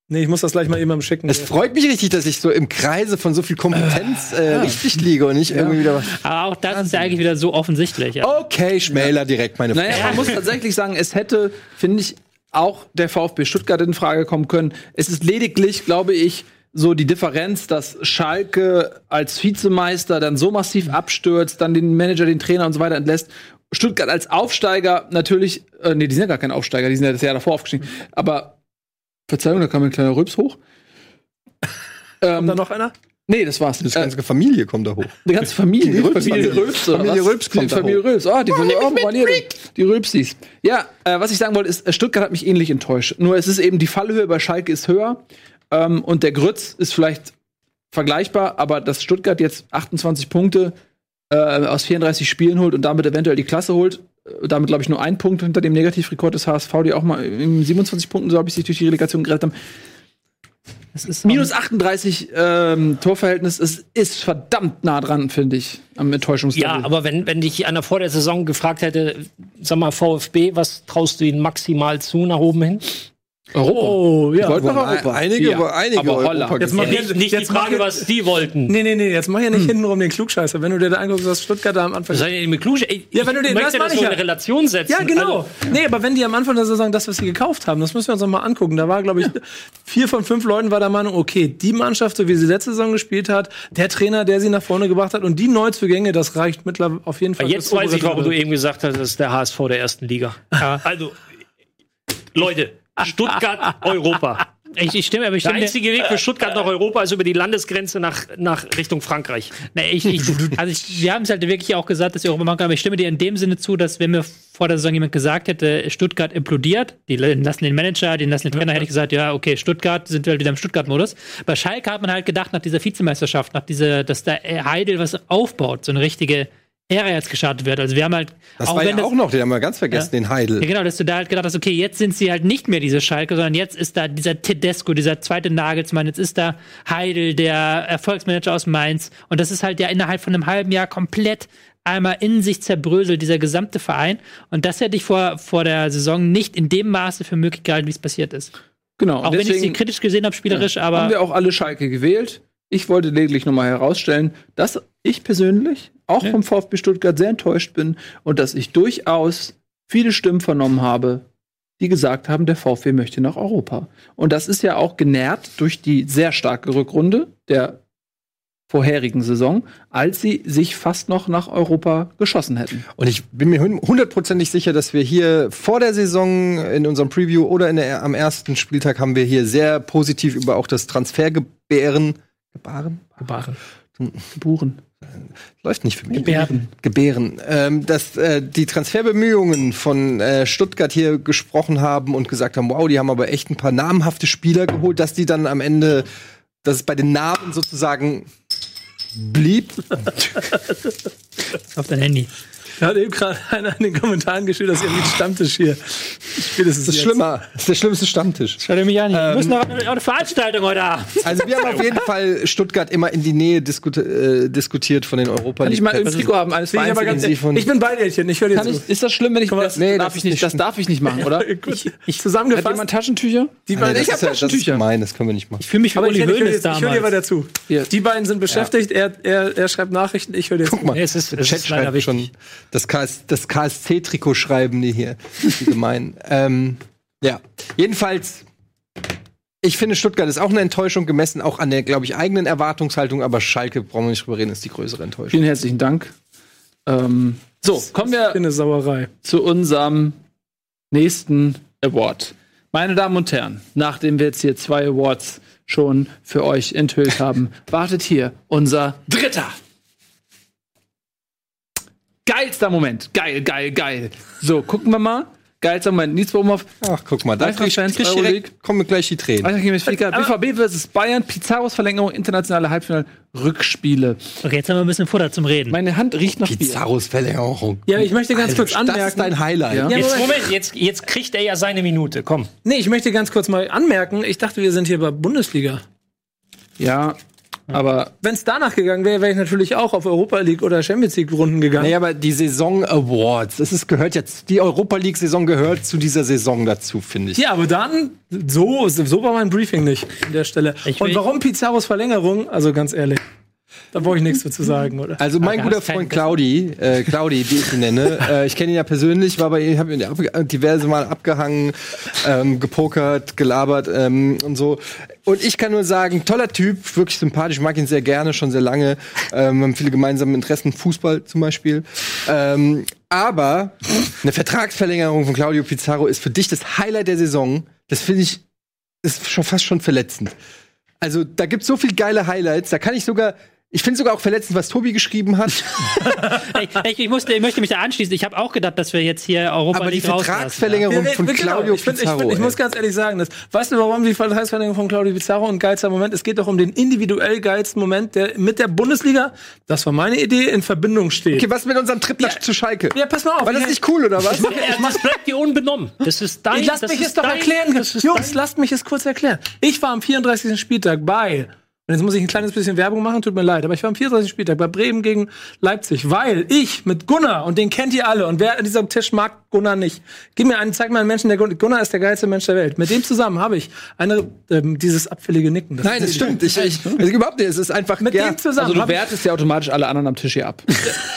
Nee, ich muss das gleich mal jemandem schicken. Es freut mich richtig, dass ich so im Kreise von so viel Kompetenz äh, richtig liege und nicht irgendwie wieder was. Aber auch das ist ja eigentlich wieder so offensichtlich. Ja. Okay, Schmäler direkt, meine Naja, man muss tatsächlich sagen, es hätte, finde ich, auch der VfB Stuttgart in Frage kommen können. Es ist lediglich, glaube ich, so die Differenz, dass Schalke als Vizemeister dann so massiv abstürzt, dann den Manager, den Trainer und so weiter entlässt. Stuttgart als Aufsteiger natürlich, äh, nee, die sind ja gar kein Aufsteiger, die sind ja das Jahr davor aufgestiegen. Aber Verzeihung, da kam ein kleiner Rülps hoch. ähm, Kommt da noch einer? Nee, das war's. Das Äh, ganze Familie kommt da hoch. die ganze Familie, Die Rülps- Familie Rülps. Familie? Rülps kommt Die da Familie. Rülps. Oh, die, oh, mal hier, die Rülpsis. Ja, äh, was ich sagen wollte, ist, äh, Stuttgart hat mich ähnlich enttäuscht. Nur es ist eben, die Fallhöhe bei Schalke ist höher. Ähm, und der Grütz ist vielleicht vergleichbar, aber dass Stuttgart jetzt 28 Punkte äh, aus 34 Spielen holt und damit eventuell die Klasse holt, äh, damit glaube ich nur ein Punkt hinter dem Negativrekord des HSV, die auch mal in 27 Punkten, so habe ich sich durch die Relegation gerettet haben. Minus 38 ähm, Torverhältnis ist, ist verdammt nah dran, finde ich, am Enttäuschungslevel. Ja, aber wenn, wenn dich einer vor der Saison gefragt hätte, sag mal, VfB, was traust du ihnen maximal zu nach oben hin? Europa. Oh, ja. Ich wollte nach Aber Europa. einige, Ja, einige aber Europa. Jetzt mach ich- Nicht die jetzt mach Frage, was die wollten. Nee, nee, nee, jetzt mach ja nicht hintenrum den Klugscheißer. Wenn du dir da anguckst, was Stuttgart da am Anfang. Seid ihr mit Kluge? Ey, Ja, wenn du den- das das so ja. in Relation setzen. Ja, genau. Also, nee, aber wenn die am Anfang der Saison das, was sie gekauft haben, das müssen wir uns noch mal angucken. Da war, glaube ich, vier von fünf Leuten war der Meinung, okay, die Mannschaft, so wie sie letzte Saison gespielt hat, der Trainer, der sie nach vorne gebracht hat und die Neuzugänge, das reicht mittlerweile auf jeden Fall. jetzt fürs weiß ich, warum du eben gesagt hast, das ist der HSV der ersten Liga. Also, Leute, Stuttgart, Europa. Ich, ich stimme, aber ich Der stimme. einzige Weg für Stuttgart nach Europa ist über die Landesgrenze nach, nach Richtung Frankreich. Nee, ich, ich, [laughs] also ich, wir haben es halt wirklich auch gesagt, dass sie Europa machen, aber ich stimme dir in dem Sinne zu, dass wenn mir vor der Saison jemand gesagt hätte, Stuttgart implodiert, die lassen den Manager, die lassen den Trainer, hätte ich gesagt, ja, okay, Stuttgart, sind wir halt wieder im Stuttgart-Modus. Bei Schalke hat man halt gedacht, nach dieser Vizemeisterschaft, nach dieser, dass da Heidel was aufbaut, so eine richtige Ära jetzt gestartet wird. Also wir haben halt Das war wenn ja auch noch, den haben wir ganz vergessen, den Heidel. Ja, genau, dass du da halt gedacht hast, okay, jetzt sind sie halt nicht mehr diese Schalke, sondern jetzt ist da dieser Tedesco, dieser zweite Nagelsmann, jetzt ist da Heidel, der Erfolgsmanager aus Mainz. Und das ist halt ja innerhalb von einem halben Jahr komplett einmal in sich zerbröselt, dieser gesamte Verein. Und das hätte ich vor, vor der Saison nicht in dem Maße für möglich gehalten, wie es passiert ist. Genau. Auch wenn ich sie kritisch gesehen habe, spielerisch, Ja, aber. Haben wir auch alle Schalke gewählt. Ich wollte lediglich nochmal herausstellen, dass ich persönlich auch vom VfB Stuttgart sehr enttäuscht bin und dass ich durchaus viele Stimmen vernommen habe, die gesagt haben, der VfB möchte nach Europa. Und das ist ja auch genährt durch die sehr starke Rückrunde der vorherigen Saison, als sie sich fast noch nach Europa geschossen hätten. Und ich bin mir hun- hundertprozentig sicher, dass wir hier vor der Saison in unserem Preview oder der, am ersten Spieltag haben wir hier sehr positiv über auch das Transfergebären Gebaren? Gebaren. Geburen. Läuft nicht für mich. Gebärden. Gebären. Ähm, dass äh, die Transferbemühungen von äh, Stuttgart hier gesprochen haben und gesagt haben, wow, die haben aber echt ein paar namhafte Spieler geholt, dass die dann am Ende, dass es bei den Namen sozusagen blieb. [laughs] auf dein Handy. Da hat eben gerade [laughs] einer in den Kommentaren geschrieben, dass ihr mit Stammtisch hier. Spätestens Das ist schlimmer. Das ist der schlimmste Stammtisch. Schau dir mich an. Ähm, ich muss noch eine, eine Veranstaltung heute Abend. Also wir haben auf jeden Fall Stuttgart immer in die Nähe diskut äh, diskutiert von den Europa Kann ich mal Plätzen. Trikot haben eines ich, den ganz, von ich bin bei dir. Ich höre dir zu. ich, ist das schlimm, wenn ich Komm, das, nee, darf das ich nicht, das darf ich nicht machen, [laughs] oder? Ich, Ich hat zusammengefasst. jemand Taschentücher? Die Nee, beiden, das ich habe ja, das ist Taschentücher. gemein, das können wir nicht machen. Ich fühle mich wie ich, Uli ich, höre Hoeneß ich höre dir damals. weiter zu. Hier. Die beiden sind beschäftigt. Er, schreibt Nachrichten. Ich höre dir Guck zu. mal, Nee, es ist- der Chat schreibt wichtig. schon das, KS, das KSC-Trikot schreiben die hier. Gemein. [laughs] ähm, ja, jedenfalls. Ich finde, Stuttgart ist auch eine Enttäuschung gemessen, auch an der, glaube ich, eigenen Erwartungshaltung, aber Schalke, brauchen wir nicht drüber reden, ist die größere Enttäuschung. Vielen herzlichen Dank. Ähm, so, kommen wir finde Sauerei. zu unserem nächsten Award. Meine Damen und Herren, nachdem wir jetzt hier zwei Awards schon für euch enthüllt haben, [laughs] wartet hier unser dritter. Geilster Moment. Geil, geil, geil. So, gucken wir mal. Geilster Moment. Nils Bohmhoff. Ach, guck mal, da krieg, Fans, krieg direkt, kommen mir gleich die Tränen. BVB versus Bayern, Pizarros Verlängerung, internationale Halbfinale, Rückspiele. Okay, jetzt haben wir ein bisschen Futter zum Reden. Meine Hand riecht nach. Pizarros Verlängerung. Ja, ich möchte ganz Alter, kurz anmerken. Das ist dein Highlight. Ja. Ja, Jetzt, Moment. Moment, jetzt, jetzt kriegt er ja seine Minute. Komm. Nee, ich möchte ganz kurz mal anmerken. Ich dachte, wir sind hier bei Bundesliga. Ja, aber Wenn es danach gegangen wäre, wäre ich natürlich auch auf Europa League oder Champions League Runden gegangen. Naja, aber die Saison Awards, das ist, gehört jetzt, die Europa League-Saison gehört zu dieser Saison dazu, finde ich. Ja, aber dann, so, so war mein Briefing nicht an der Stelle. Ich Und warum Pizarros Verlängerung? Also ganz ehrlich, da brauche ich nichts zu sagen, oder? Also mein guter Freund Claudi, äh, Claudi, wie ich ihn nenne, [laughs] äh, ich kenne ihn ja persönlich, war bei ihm, habe ihn diverse Mal abgehangen, ähm, gepokert, gelabert ähm, und so. Und ich kann nur sagen, toller Typ, wirklich sympathisch, mag ihn sehr gerne, schon sehr lange. Ähm, haben viele gemeinsame Interessen, Fußball zum Beispiel. Ähm, aber eine Vertragsverlängerung von Claudio Pizarro ist für dich das Highlight der Saison. Das finde ich, ist schon fast schon verletzend. Also da gibt's so viel geile Highlights, da kann ich sogar. Ich finde sogar auch verletzend, was Tobi geschrieben hat. [laughs] ich, ich, ich, musste, ich möchte mich da anschließen. Ich habe auch gedacht, dass wir jetzt hier Europa Aber die. Vertragsverlängerung Ja, von genau. Claudio ich, find, ich, Pizarro. find, ich muss ganz ehrlich sagen, das, weißt du, warum die Vertragsverlängerung von Claudio Pizarro ein geilster Moment? Es geht doch um den individuell geilsten Moment, der mit der Bundesliga, das war meine Idee, in Verbindung steht. okay, was mit unserem Trip nach zu Schalke? Ja, pass mal auf. War das ich- nicht cool, oder was? Ja, das bleibt dir unbenommen. Das ist dein. Lasst das mich es doch dein, erklären. Jungs, dein- lasst mich es kurz erklären. Ich war am 34. Spieltag bei, und jetzt muss ich ein kleines bisschen Werbung machen, tut mir leid, aber ich war am 34. Spieltag bei Bremen gegen Leipzig, weil ich mit Gunnar, und den kennt ihr alle, und wer an diesem Tisch mag Gunnar nicht, gib mir einen, zeig mir einen Menschen, der Gunnar, Gunnar ist der geilste Mensch der Welt. Mit dem zusammen habe ich eine, ähm, dieses abfällige Nicken. Das Nein, das stimmt. Ich, ich, also überhaupt nicht. Es ist einfach. Mit ja. dem zusammen. also du ich- wertest ja automatisch alle anderen am Tisch hier ab.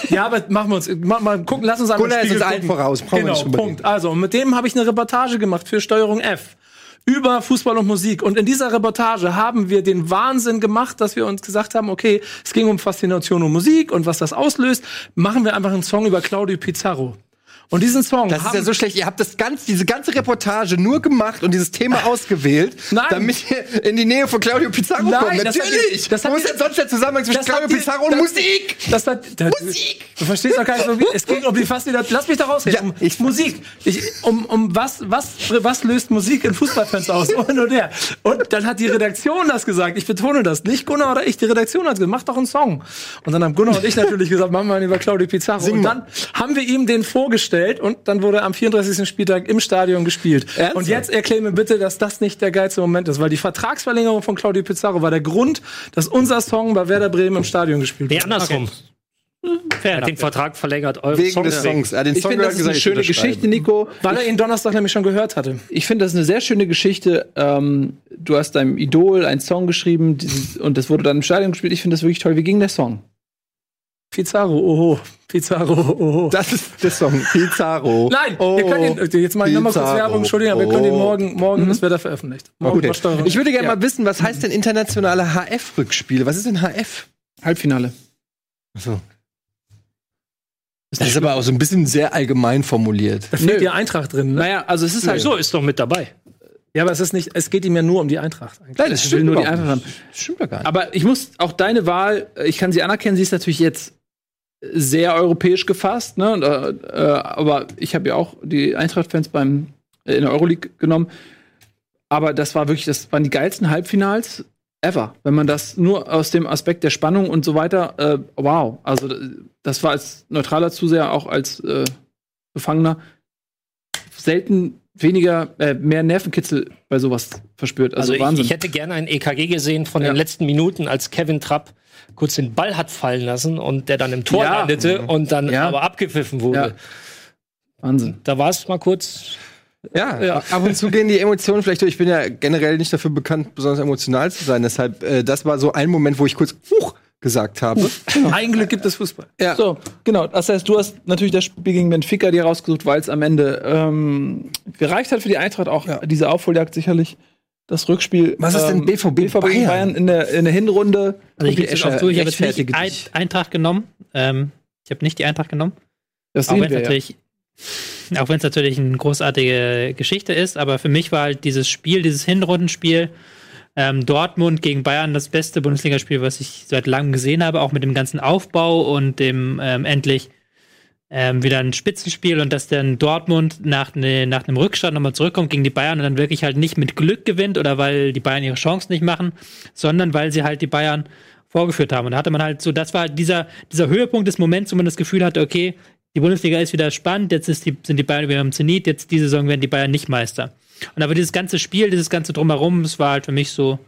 Ja, aber machen wir uns, mach, mal gucken, lass uns einmal Gunnar ist uns allen voraus, brauchen wir Genau, Punkt. Also, und mit dem habe ich eine Reportage gemacht für Steuerung F über Fußball und Musik. Und in dieser Reportage haben wir den Wahnsinn gemacht, dass wir uns gesagt haben, okay, es ging um Faszination und Musik und was das auslöst, machen wir einfach einen Song über Claudio Pizarro. Und diesen Song Das ist ja so schlecht. Ihr habt das ganz, diese ganze Reportage nur gemacht und dieses Thema ausgewählt, Nein. damit ihr in die Nähe von Claudio Pizarro Nein, kommt. das hat Natürlich. das hat Wo die- ist denn sonst der Zusammenhang zwischen Claudio die- Pizarro und das- Musik? Das hat, das, Musik! Du verstehst doch gar nicht, so wie, es geht um die wieder. Lass mich da rausreden. Ja, um ich- Musik. Ich, um, um was, was, was löst Musik in Fußballfans aus? [laughs] Und, und, der. und dann hat die Redaktion das gesagt. Ich betone das. Nicht Gunnar oder ich. Die Redaktion hat gesagt, mach doch einen Song. Und dann haben Gunnar und ich natürlich gesagt, machen wir einen über Claudio Pizarro. und dann haben wir ihm den vorgestellt und dann wurde am 34. Spieltag im Stadion gespielt. Ernsthaft? Und jetzt erklär mir bitte, dass das nicht der geilste Moment ist, weil die Vertragsverlängerung von Claudio Pizarro war der Grund, dass unser Song bei Werder Bremen im Stadion gespielt wurde. andersrum. Fair Er hat den. Vertrag verlängert. Eure Wegen Songs des Songs. Er hat den Ich Song finde, das ist eine schöne. Geschichte, Nico. Weil er ihn Donnerstag nämlich schon gehört hatte. Ich finde, das ist eine sehr schöne Geschichte. Ähm, du hast deinem Idol einen Song geschrieben und das wurde dann im Stadion gespielt. Ich finde das wirklich toll. Wie ging der Song? Pizarro, oho. Pizarro, oho. Das ist der Song. Pizarro. [laughs] Nein, Oh, wir können ihn, jetzt mal nochmal kurz. Werbung, Entschuldigung, aber wir können ihn Oh. morgen, morgen das wird er veröffentlicht. Morgen Okay. Ich würde gerne Ja. mal wissen, was heißt denn internationale HF-Rückspiele? Was ist denn HF? Halbfinale. So. Das ist aber auch so ein bisschen sehr allgemein formuliert. Da fehlt Nö. die Eintracht drin. Ne? Naja, also es ist halt So ist doch mit dabei. Ja, aber es ist nicht, es geht ihm ja nur um die Eintracht. Eigentlich. Nein, das will nur die einfach haben. Das stimmt ja gar nicht. Aber ich muss auch deine Wahl, ich kann sie anerkennen, sie ist natürlich jetzt sehr europäisch gefasst, ne? Äh, äh, aber ich habe ja auch die Eintracht-Fans beim äh, in der Euroleague genommen. Aber das war wirklich, das waren die geilsten Halbfinals ever. Wenn man das nur aus dem Aspekt der Spannung und so weiter, äh, wow. Also das war als neutraler Zuseher, auch als äh, Befangener, selten weniger, äh, mehr Nervenkitzel bei sowas verspürt. Also, Also, ich, Wahnsinn. ich hätte gerne ein EKG gesehen von Ja. den letzten Minuten, als Kevin Trapp kurz den Ball hat fallen lassen und der dann im Tor Ja. landete und dann Ja. aber abgepfiffen wurde. Ja. Wahnsinn. Da war es mal kurz. Ja, ab und zu gehen die Emotionen vielleicht durch. Ich bin ja generell nicht dafür bekannt, besonders emotional zu sein. Deshalb, äh, das war so ein Moment, wo ich kurz Huch gesagt habe. Ein Glück gibt es Fußball. Ja. So, genau. Das heißt, du hast natürlich das Spiel gegen Benfica dir rausgesucht, weil es am Ende ähm, gereicht hat für die Eintracht, auch diese Aufholjagd sicherlich. Das Rückspiel. Was ist denn ähm, BVB BVB Bayern? Bayern in der, in der Hinrunde. Also ich gebe es Escher, auch zu, ich habe jetzt nicht Ein. Eintracht genommen. Ähm, ich habe nicht die Eintracht genommen. Das Auch wenn es ja. natürlich, auch wenn es natürlich eine großartige Geschichte ist, aber für mich war halt dieses Spiel, dieses Hinrundenspiel, ähm, Dortmund gegen Bayern das beste Bundesligaspiel, was ich seit langem gesehen habe, auch mit dem ganzen Aufbau und dem ähm, endlich ähm, wieder ein Spitzenspiel und dass dann Dortmund nach, ne, nach einem Rückstand nochmal zurückkommt gegen die Bayern und dann wirklich halt nicht mit Glück gewinnt oder weil die Bayern ihre Chancen nicht machen, sondern weil sie halt die Bayern vorgeführt haben. Und da hatte man halt so, das war halt dieser, dieser Höhepunkt des Moments, wo man das Gefühl hatte, okay, die Bundesliga ist wieder spannend, jetzt ist die, sind die Bayern wieder im Zenit, jetzt diese Saison werden die Bayern nicht Meister. Und aber dieses ganze Spiel, dieses ganze Drumherum, das war halt für mich so,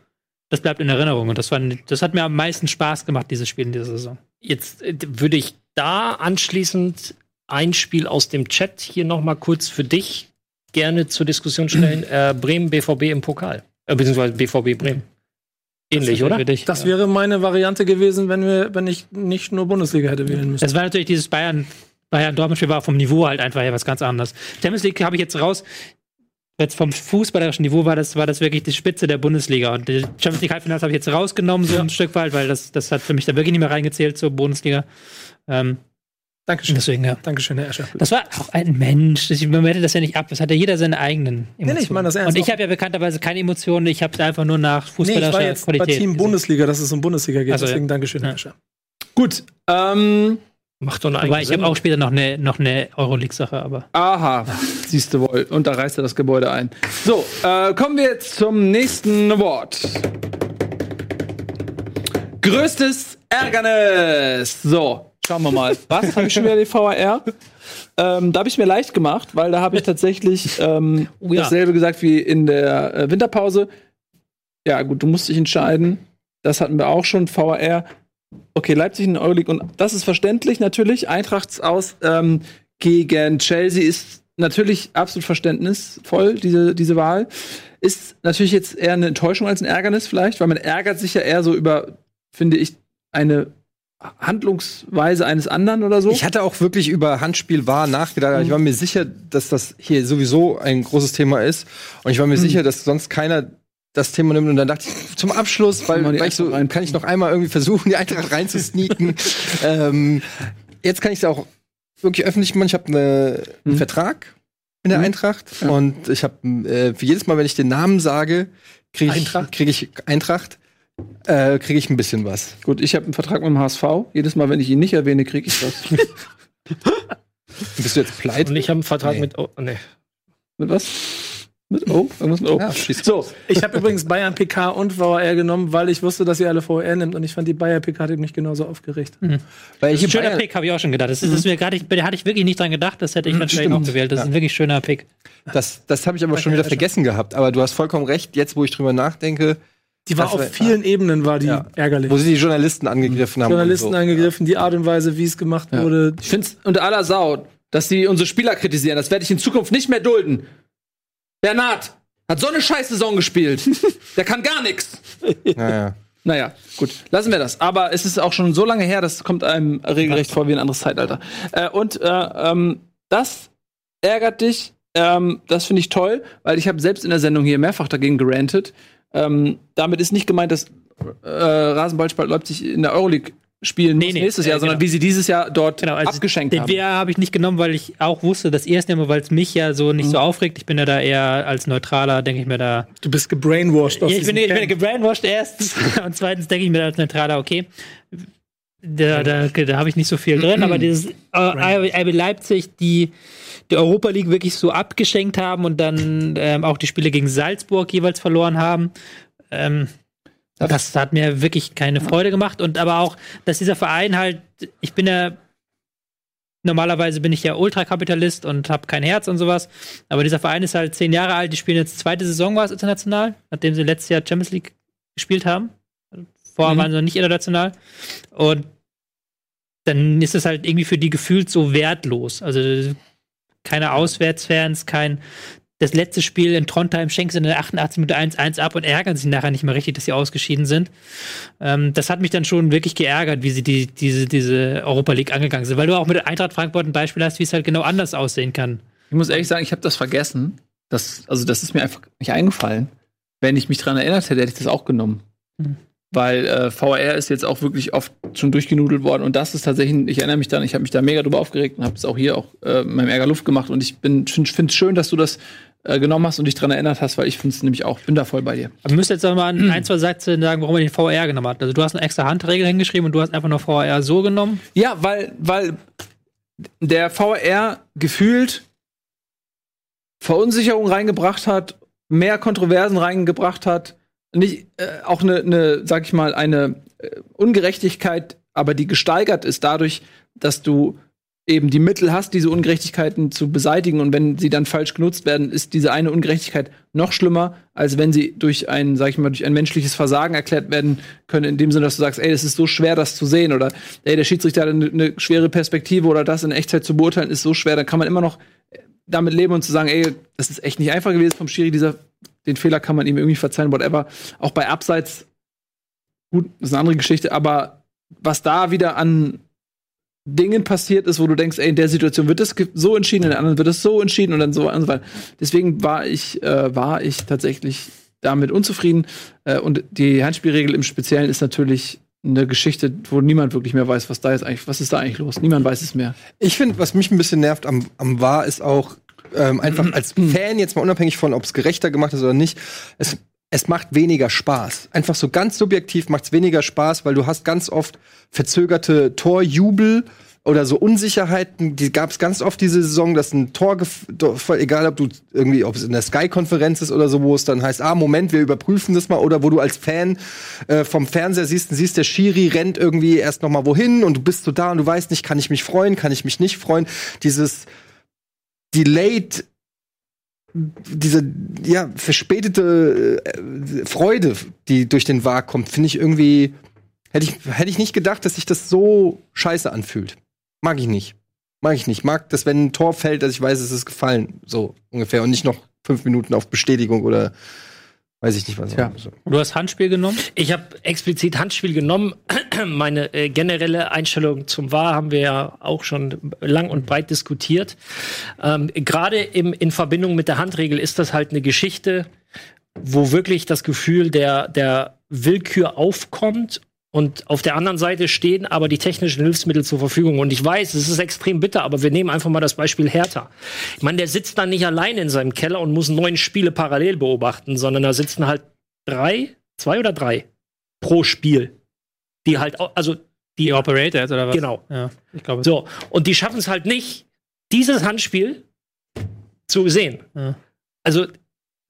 das bleibt in Erinnerung. Und das, war, das hat mir am meisten Spaß gemacht, dieses Spiel in dieser Saison. Jetzt äh, würde ich da anschließend ein Spiel aus dem Chat hier noch mal kurz für dich gerne zur Diskussion stellen. [clears throat] äh, Bremen BVB im Pokal. Äh, beziehungsweise BVB Bremen. Ähnlich, oder? Für dich. Das wäre meine Variante gewesen, wenn wir, wenn ich nicht nur Bundesliga hätte wählen müssen. Das war natürlich dieses Bayern, Bayern Dortmund-Spiel war vom Niveau halt einfach her was ganz anderes. Champions League habe ich jetzt raus. Jetzt vom fußballerischen Niveau war das, war das wirklich die Spitze der Bundesliga. Und die Champions League Halbfinals habe ich jetzt rausgenommen, so ein Stück weit, weil das, das hat für mich da wirklich nicht mehr reingezählt zur Bundesliga. Ähm, Dankeschön. deswegen, ja. Dankeschön, Herr Escher. Das war auch ein Mensch. Man wertet das ja nicht ab. Das hat ja jeder seine eigenen Emotionen. nee, ich meine das ernst. Und ich habe ja bekannterweise keine Emotionen. Ich habe einfach nur nach Nee, ich fußballerischer war jetzt bei Qualität. Team gesehen. Bundesliga, dass es um Bundesliga geht. Also, ja. Deswegen Dankeschön, Herr Ja. Escher. Gut. Ähm, Macht doch eine Aber ich habe auch später noch eine, noch eine Euroleague-Sache, aber. aha, siehst du wohl. Und da reißt er das Gebäude ein. So, äh, kommen wir zum nächsten Award. Größtes Ärgernis. So, schauen wir mal. [laughs] Was? Habe ich schon wieder die VAR? Ähm, da habe ich mir leicht gemacht, weil da habe ich tatsächlich ähm, Oh ja. dasselbe gesagt wie in der äh, Winterpause. Ja, gut, du musst dich entscheiden. Das hatten wir auch schon, VAR. Okay, Leipzig in der Euroleague und das ist verständlich natürlich. Eintrachts aus ähm, gegen Chelsea ist natürlich absolut verständnisvoll, diese, diese Wahl. Ist natürlich jetzt eher eine Enttäuschung als ein Ärgernis vielleicht, weil man ärgert sich ja eher so über, finde ich, eine Handlungsweise eines anderen oder so. Ich hatte auch wirklich über Handspiel war nachgedacht. aber Ich war mir sicher, dass das hier sowieso ein großes Thema ist. Und ich war mir sicher, dass sonst keiner das Thema nimmt. Und dann dachte ich, zum Abschluss, weil, weil ich so, rein. kann ich noch einmal irgendwie versuchen, die Eintracht reinzusneaken. [laughs] ähm, jetzt kann ich es auch wirklich öffentlich gemacht. Ich habe ne, einen Vertrag in der Mhm. Eintracht und ich habe äh, für jedes Mal, wenn ich den Namen sage, kriege ich, Eintracht? krieg ich Eintracht, äh, kriege ich ein bisschen was. Gut, ich habe einen Vertrag mit dem HSV. Jedes Mal, wenn ich ihn nicht erwähne, kriege ich was. [laughs] Bist du jetzt pleite? Und ich habe einen Vertrag Nee. mit. Oh, nee. mit was? Mit O? Irgendwas mit O. Ja, so, Ich habe übrigens Bayern PK und VR genommen, weil ich wusste, dass ihr alle VR nimmt und ich fand die Bayern PK hat mich genauso aufgeregt. Weil ich Schöner Bayern, Pick, habe ich auch schon gedacht. Das ist, das ist mir gerade, da hatte ich wirklich nicht dran gedacht, das hätte ich wahrscheinlich auch gewählt. Das ist Ja. ein wirklich schöner Pick. das, das habe ich aber schon wieder vergessen gehabt. Aber du hast vollkommen recht. Jetzt, wo ich drüber nachdenke, Die war Das auf war- vielen Ebenen war die Ja. ärgerlich. wo sie die Journalisten angegriffen haben. Journalisten so. angegriffen, die Art und Weise, wie es gemacht Ja. wurde. ich finde es unter aller Sau, dass sie unsere Spieler kritisieren. Das werde ich in Zukunft nicht mehr dulden. Bernard hat so eine scheiß Saison gespielt. [laughs] Der kann gar nichts. Naja. Naja, gut, lassen wir das. Aber es ist auch schon so lange her, das kommt einem regelrecht vor wie ein anderes Zeitalter. Äh, und äh, ähm, das ärgert dich. Ähm, das finde ich toll, weil ich habe selbst in der Sendung hier mehrfach dagegen gerantet. Ähm, damit ist nicht gemeint, dass äh, Rasenballsport Leipzig in der Euroleague spielen Nee, nee, nächstes äh, Jahr, sondern genau. wie sie dieses Jahr dort Genau, also abgeschenkt den haben. VR habe ich nicht genommen, weil ich auch wusste, dass ihr es nehme, weil es mich ja so nicht so aufregt. Ich bin ja da eher als Neutraler, denke ich mir da. Du bist gebrainwashed. Ja, ich, bin, ich bin gebrainwashed erstens [laughs] und zweitens denke ich mir da als Neutraler, okay. Da, da, da habe ich nicht so viel drin, aber dieses äh, RB Leipzig, die die Europa League wirklich so abgeschenkt haben und dann ähm, auch die Spiele gegen Salzburg jeweils verloren haben. Ähm, das hat mir wirklich keine Freude gemacht. Und aber auch, dass dieser Verein halt, ich bin ja, normalerweise bin ich ja Ultrakapitalist und habe kein Herz und sowas. Aber dieser Verein ist halt zehn Jahre alt, die spielen jetzt zweite Saison, war es international, nachdem sie letztes Jahr Champions League gespielt haben. Vorher Mhm. waren sie noch nicht international. Und dann ist es halt irgendwie für die gefühlt so wertlos. Also keine Auswärtsfans, kein. Das letzte Spiel in Trondheim schenken sie in der 88 Minute 1-1 ab und ärgern sich nachher nicht mehr richtig, dass sie ausgeschieden sind. Ähm, das hat mich dann schon wirklich geärgert, wie sie die, diese, diese Europa League angegangen sind. Weil du auch mit Eintracht Frankfurt ein Beispiel hast, wie es halt genau anders aussehen kann. Ich muss ehrlich sagen, ich habe das vergessen. Das, also das ist mir einfach nicht eingefallen. Wenn ich mich dran erinnert hätte, hätte ich das auch genommen. Mhm. Weil äh, VR ist jetzt auch wirklich oft schon durchgenudelt worden und das ist tatsächlich, ich erinnere mich dann, ich habe mich da mega drüber aufgeregt und habe es auch hier auch äh, in meinem Ärger Luft gemacht und ich bin finde es schön, dass du das äh, genommen hast und dich dran erinnert hast, weil ich finde es nämlich auch, bin da voll bei dir. Aber wir müssen jetzt noch mal ein, [clears throat] ein, zwei Sätze sagen, warum man den VR genommen hat. Also du hast eine extra Handregel hingeschrieben und du hast einfach nur VR so genommen. Ja, weil, weil der VR gefühlt Verunsicherung reingebracht hat, mehr Kontroversen reingebracht hat, nicht äh, auch eine, eine, sag ich mal, eine äh, Ungerechtigkeit, aber die gesteigert ist dadurch, dass du eben die Mittel hast, diese Ungerechtigkeiten zu beseitigen. Und wenn sie dann falsch genutzt werden, ist diese eine Ungerechtigkeit noch schlimmer, als wenn sie durch ein, sag ich mal, durch ein menschliches Versagen erklärt werden können, in dem Sinne, dass du sagst, ey, es ist so schwer, das zu sehen oder ey, der Schiedsrichter hat eine, eine schwere Perspektive oder das in Echtzeit zu beurteilen, ist so schwer, dann kann man immer noch damit leben und zu sagen, ey, das ist echt nicht einfach gewesen vom Schiri, dieser, den Fehler kann man ihm irgendwie verzeihen, whatever. Auch bei Abseits, gut, das ist eine andere Geschichte, aber was da wieder an Dingen passiert ist, wo du denkst, ey, in der Situation wird es so entschieden, in der anderen wird es so entschieden und dann so und so weiter. Deswegen war ich, äh, war ich tatsächlich damit unzufrieden. Äh, und die Handspielregel im Speziellen ist natürlich eine Geschichte, wo niemand wirklich mehr weiß, was da jetzt eigentlich, was ist da eigentlich los? Niemand weiß es mehr. Ich finde, was mich ein bisschen nervt am, am War, ist auch ähm, einfach als Fan, jetzt mal unabhängig von, ob es gerechter gemacht ist oder nicht, es, es macht weniger Spaß. Einfach so ganz subjektiv macht es weniger Spaß, weil du hast ganz oft verzögerte Torjubel oder so Unsicherheiten, die gab es ganz oft diese Saison, dass ein Tor, egal ob du irgendwie, ob es in der Sky-Konferenz ist oder so, wo es dann heißt, ah, Moment, wir überprüfen das mal, oder wo du als Fan äh, vom Fernseher siehst, und siehst, der Schiri rennt irgendwie erst noch mal wohin und du bist so da und du weißt nicht, kann ich mich freuen, kann ich mich nicht freuen. Dieses delayed diese ja verspätete äh, Freude, die durch den Wahr kommt, finde ich irgendwie hätte ich hätte ich nicht gedacht, dass sich das so scheiße anfühlt. Mag ich nicht. Mag ich nicht. Mag, dass wenn ein Tor fällt, dass ich weiß, es ist gefallen, so ungefähr und nicht noch fünf Minuten auf Bestätigung oder weiß ich nicht was. Ja. Du hast Handspiel genommen? Ich habe explizit Handspiel genommen. [clears throat] Meine äh, generelle Einstellung zum VAR haben wir ja auch schon lang und breit diskutiert. Ähm, Gerade in Verbindung mit der Handregel ist das halt eine Geschichte, wo wirklich das Gefühl der, der Willkür aufkommt Und auf der anderen Seite stehen aber die technischen Hilfsmittel zur Verfügung. Und ich weiß, es ist extrem bitter, aber wir nehmen einfach mal das Beispiel Hertha. Ich meine, der sitzt da nicht allein in seinem Keller und muss neun Spiele parallel beobachten, sondern da sitzen halt drei, zwei oder drei pro Spiel. Die halt, also die, Die Operator oder was? Genau. Ja, ich glaube. So, und die schaffen es halt nicht, dieses Handspiel zu sehen. Ja. Also,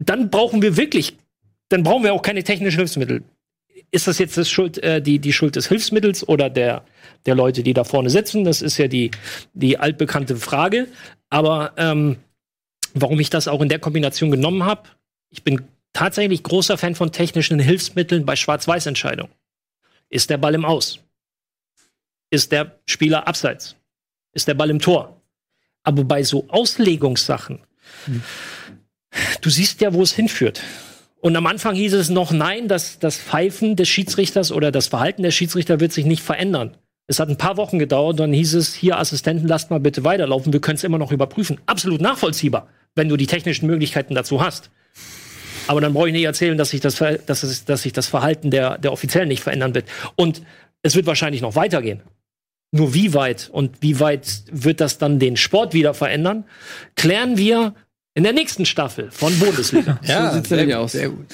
dann brauchen wir wirklich, dann brauchen wir auch keine technischen Hilfsmittel. Ist das jetzt das Schuld, äh, die, die Schuld des Hilfsmittels oder der, der Leute, die da vorne sitzen? Das ist ja die, die altbekannte Frage. Aber ähm, warum ich das auch in der Kombination genommen habe, ich bin tatsächlich großer Fan von technischen Hilfsmitteln bei Schwarz-Weiß-Entscheidungen. Ist der Ball im Aus? Ist der Spieler abseits? Ist der Ball im Tor? Aber bei so Auslegungssachen, du siehst ja, wo es hinführt. Und am Anfang hieß es noch, nein, das, das Pfeifen des Schiedsrichters oder das Verhalten der Schiedsrichter wird sich nicht verändern. Es hat ein paar Wochen gedauert, dann hieß es, hier Assistenten, lasst mal bitte weiterlaufen, wir können es immer noch überprüfen. Absolut nachvollziehbar, wenn du die technischen Möglichkeiten dazu hast. Aber dann brauche ich nicht erzählen, dass sich das, dass es, dass sich das Verhalten der, der Offiziellen nicht verändern wird. Und es wird wahrscheinlich noch weitergehen. Nur wie weit und wie weit wird das dann den Sport wieder verändern, klären wir in der nächsten Staffel von Bundesliga. [laughs] Ja, so sieht's nämlich aus. Sehr gut.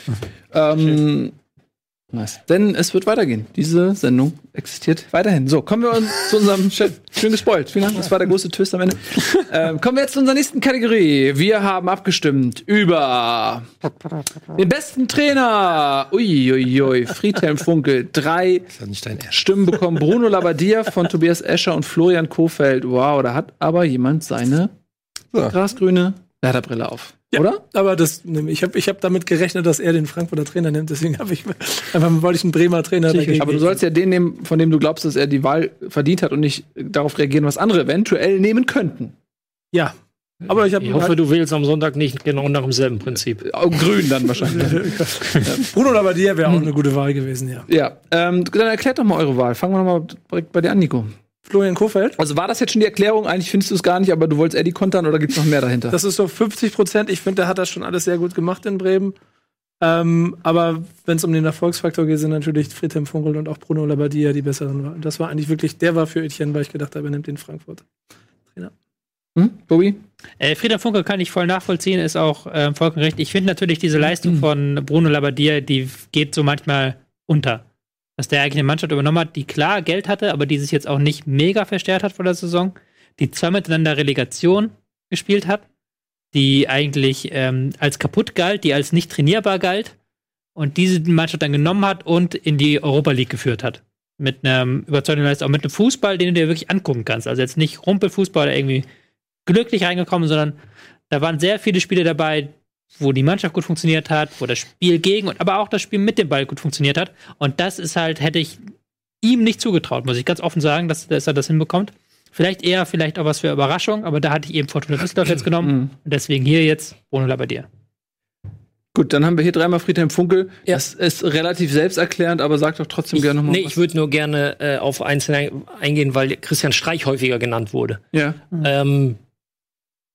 Ähm, nice. Denn es wird weitergehen. Diese Sendung existiert weiterhin. So, kommen wir uns zu unserem [laughs] schön, schön gespoilt. Vielen Dank. Das war der große Twist am Ende. ähm, kommen wir jetzt zu unserer nächsten Kategorie. Wir haben abgestimmt über den besten Trainer. Uiuiui. Ui, ui. Friedhelm Funkel. Drei Stimmen bekommen. Bruno Labbadia von Tobias Escher und Florian Kofeld. Wow, da hat aber jemand seine grasgrüne Werderbrille auf. Oder? Aber das, ich habe ich hab damit gerechnet, dass er den Frankfurter Trainer nimmt. Deswegen habe ich einfach wollte ich einen Bremer Trainer dagegen. Aber du sollst ja den nehmen, von dem du glaubst, dass er die Wahl verdient hat und nicht darauf reagieren, was andere eventuell nehmen könnten. Ja. Aber ich, Ich hoffe, du wählst am Sonntag nicht genau nach demselben Prinzip. grün dann wahrscheinlich. [laughs] Bruno Labbadia wäre auch eine gute Wahl gewesen, ja. Ja, ähm, dann erklärt doch mal eure Wahl. Fangen wir noch mal direkt bei dir an, Nico. Florian Kofeld. Also war das jetzt schon die Erklärung? Eigentlich findest du es gar nicht, aber du wolltest Eddie kontern oder gibt es noch mehr dahinter? Das ist so 50 Prozent. Ich finde, der hat das schon alles sehr gut gemacht in Bremen. Ähm, aber wenn es um den Erfolgsfaktor geht, sind natürlich Friedhelm Funkel und auch Bruno Labbadia die besseren. Das war eigentlich wirklich, der war für Etienne, weil ich gedacht habe, er nimmt den Frankfurt. Trainer. Hm? Bobby? Äh, Frieder Funke kann ich voll nachvollziehen, ist auch äh, vollkommen recht. Ich finde natürlich diese Leistung von Bruno Labbadia, die geht so manchmal unter. Dass der eigentlich eine Mannschaft übernommen hat, die klar Geld hatte, aber die sich jetzt auch nicht mega verstärkt hat vor der Saison, die zwei miteinander Relegation gespielt hat, die eigentlich ähm, als kaputt galt, die als nicht trainierbar galt und diese Mannschaft dann genommen hat und in die Europa League geführt hat. Mit einem überzeugenden Leistung, auch mit einem Fußball, den du dir wirklich angucken kannst. Also jetzt nicht Rumpelfußball oder irgendwie glücklich reingekommen, sondern da waren sehr viele Spiele dabei, wo die Mannschaft gut funktioniert hat, wo das Spiel gegen und aber auch das Spiel mit dem Ball gut funktioniert hat. Und das ist halt, hätte ich ihm nicht zugetraut, muss ich ganz offen sagen, dass, dass er das hinbekommt. Vielleicht eher, vielleicht auch was für Überraschung, aber da hatte ich eben Fortuna Düsseldorf jetzt genommen. Und deswegen hier jetzt Bruno Labbadia. Gut, dann haben wir hier dreimal Friedhelm Funkel. Das ist relativ selbsterklärend, aber sag doch trotzdem gerne nochmal. Nee, ich würde nur gerne äh, auf einzelne eingehen, weil Christian Streich häufiger genannt wurde. Ja. Ähm,